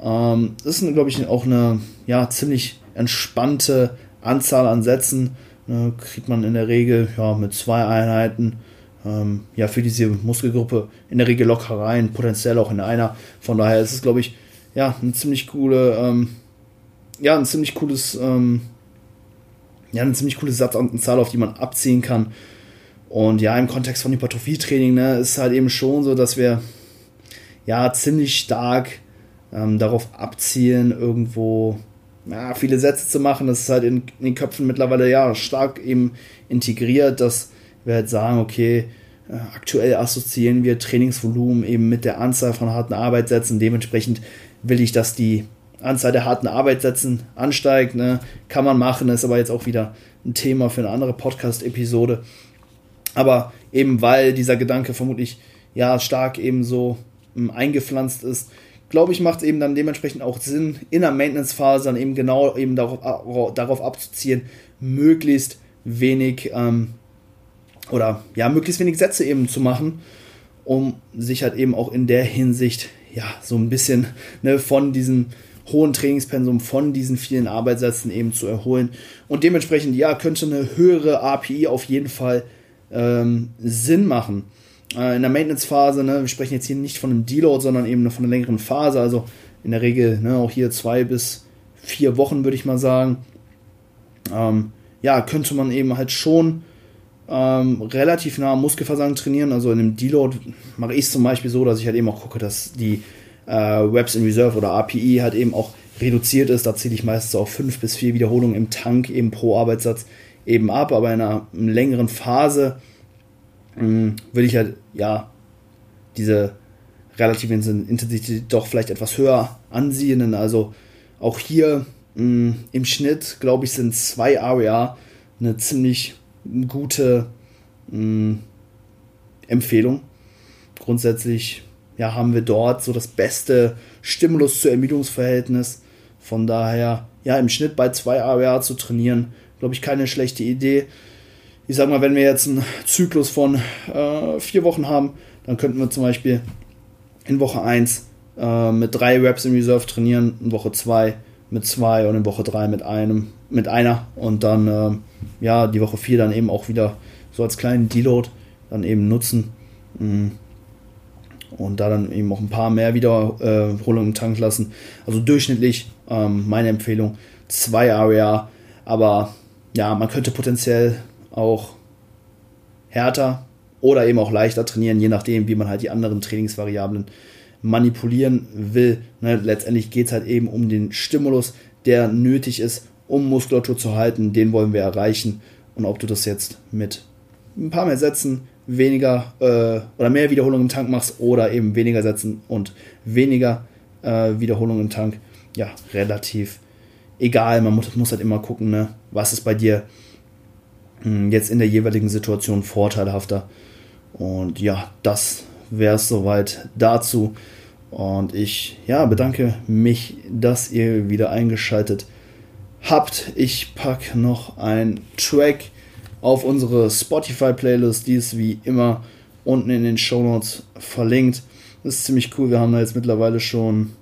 Speaker 1: Ähm, das ist, glaube ich, auch eine ja, ziemlich entspannte Anzahl an Sätzen. Ne, kriegt man in der Regel ja, mit zwei Einheiten ähm, ja, für diese Muskelgruppe in der Regel locker rein, potenziell auch in einer. Von daher ist es, glaube ich, ja, eine ziemlich coole, ähm, ja, ein ziemlich cooles, ähm, ja, eine ziemlich coole Satzanzahl, auf die man abziehen kann. Und ja, im Kontext von Hypertrophietraining ne, ist halt eben schon so, dass wir ja ziemlich stark ähm, darauf abzielen, irgendwo ja, viele Sätze zu machen. Das ist halt in, in, den Köpfen mittlerweile ja stark eben integriert, dass wir halt sagen, okay, äh, aktuell assoziieren wir Trainingsvolumen eben mit der Anzahl von harten Arbeitssätzen. Dementsprechend will ich, dass die Anzahl der harten Arbeitssätzen ansteigt. Ne? Kann man machen, ist aber jetzt auch wieder ein Thema für eine andere Podcast-Episode. Aber eben weil dieser Gedanke vermutlich ja stark eben so ähm, eingepflanzt ist, glaube ich, macht es eben dann dementsprechend auch Sinn, in der Maintenance-Phase dann eben genau eben darauf, darauf abzuziehen, möglichst wenig ähm, oder ja, möglichst wenig Sätze eben zu machen, um sich halt eben auch in der Hinsicht ja so ein bisschen ne, von diesem hohen Trainingspensum, von diesen vielen Arbeitssätzen eben zu erholen. Und dementsprechend, ja, könnte eine höhere API auf jeden Fall ähm, Sinn machen. Äh, in der Maintenance-Phase, ne, wir sprechen jetzt hier nicht von einem Deload, sondern eben von einer längeren Phase, also in der Regel ne, auch hier zwei bis vier Wochen, würde ich mal sagen. Ähm, ja, könnte man eben halt schon ähm, relativ nah am Muskelversagen trainieren. Also in einem Deload mache ich es zum Beispiel so, dass ich halt eben auch gucke, dass die äh, Reps in Reserve oder API halt eben auch reduziert ist. Da zähle ich meistens auf fünf bis vier Wiederholungen im Tank eben pro Arbeitssatz eben ab, aber in einer längeren Phase mh, würde ich halt, ja, diese relative Intensität doch vielleicht etwas höher ansehen. Also auch hier mh, im Schnitt, glaube ich, sind zwei ARIA eine ziemlich gute mh, Empfehlung. Grundsätzlich ja, haben wir dort so das beste Stimulus zu Ermüdungsverhältnis. Von daher, ja, im Schnitt bei zwei ARIA zu trainieren, glaube ich, keine schlechte Idee. Ich sag mal, wenn wir jetzt einen Zyklus von äh, vier Wochen haben, dann könnten wir zum Beispiel in Woche 1 äh, mit drei Reps im Reserve trainieren, in Woche 2 mit zwei und in Woche 3 mit einem, mit einer und dann äh, ja die Woche 4 dann eben auch wieder so als kleinen Deload dann eben nutzen. Mm. Und da dann eben auch ein paar mehr Wiederholungen im Tank lassen. Also durchschnittlich ähm, meine Empfehlung zwei Area, aber ja, man könnte potenziell auch härter oder eben auch leichter trainieren, je nachdem, wie man halt die anderen Trainingsvariablen manipulieren will. Ne, letztendlich geht es halt eben um den Stimulus, der nötig ist, um Muskulatur zu halten. Den wollen wir erreichen. Und ob du das jetzt mit ein paar mehr Sätzen, weniger äh, oder mehr Wiederholungen im Tank machst oder eben weniger Sätzen und weniger äh, Wiederholungen im Tank, ja, relativ egal. Man muss, muss halt immer gucken, ne, was ist bei dir hm, jetzt in der jeweiligen Situation vorteilhafter. Und ja, das wäre es soweit dazu. Und ich ja, bedanke mich, dass ihr wieder eingeschaltet habt. Ich packe noch ein Track auf unsere Spotify-Playlist, die ist wie immer unten in den Show Notes verlinkt. Das ist ziemlich cool. Wir haben da jetzt mittlerweile schon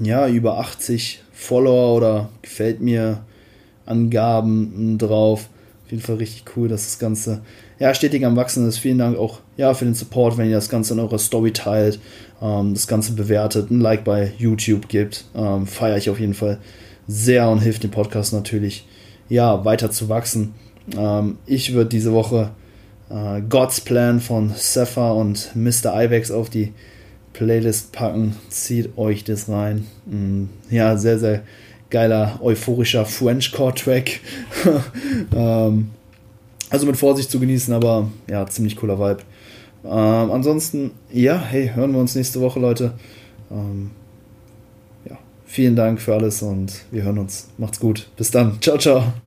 Speaker 1: ja, über 80 Follower oder gefällt mir Angaben drauf. Auf jeden Fall richtig cool, dass das Ganze ja, stetig am Wachsen ist. Vielen Dank auch ja, für den Support, wenn ihr das Ganze in eurer Story teilt, ähm, das Ganze bewertet, ein Like bei YouTube gibt. Ähm, Feiere ich auf jeden Fall sehr und hilft dem Podcast natürlich ja, weiter zu wachsen. Ähm, ich würde diese Woche äh, God's Plan von Sapphire und Mr. Ivex auf die Playlist packen. Zieht euch das rein. Mm, ja, sehr, sehr geiler, euphorischer Frenchcore-Track. <laughs> ähm, also mit Vorsicht zu genießen, aber ja, ziemlich cooler Vibe. Ähm, ansonsten, ja, hey, hören wir uns nächste Woche, Leute. Ähm, ja, vielen Dank für alles und wir hören uns. Macht's gut. Bis dann. Ciao, ciao.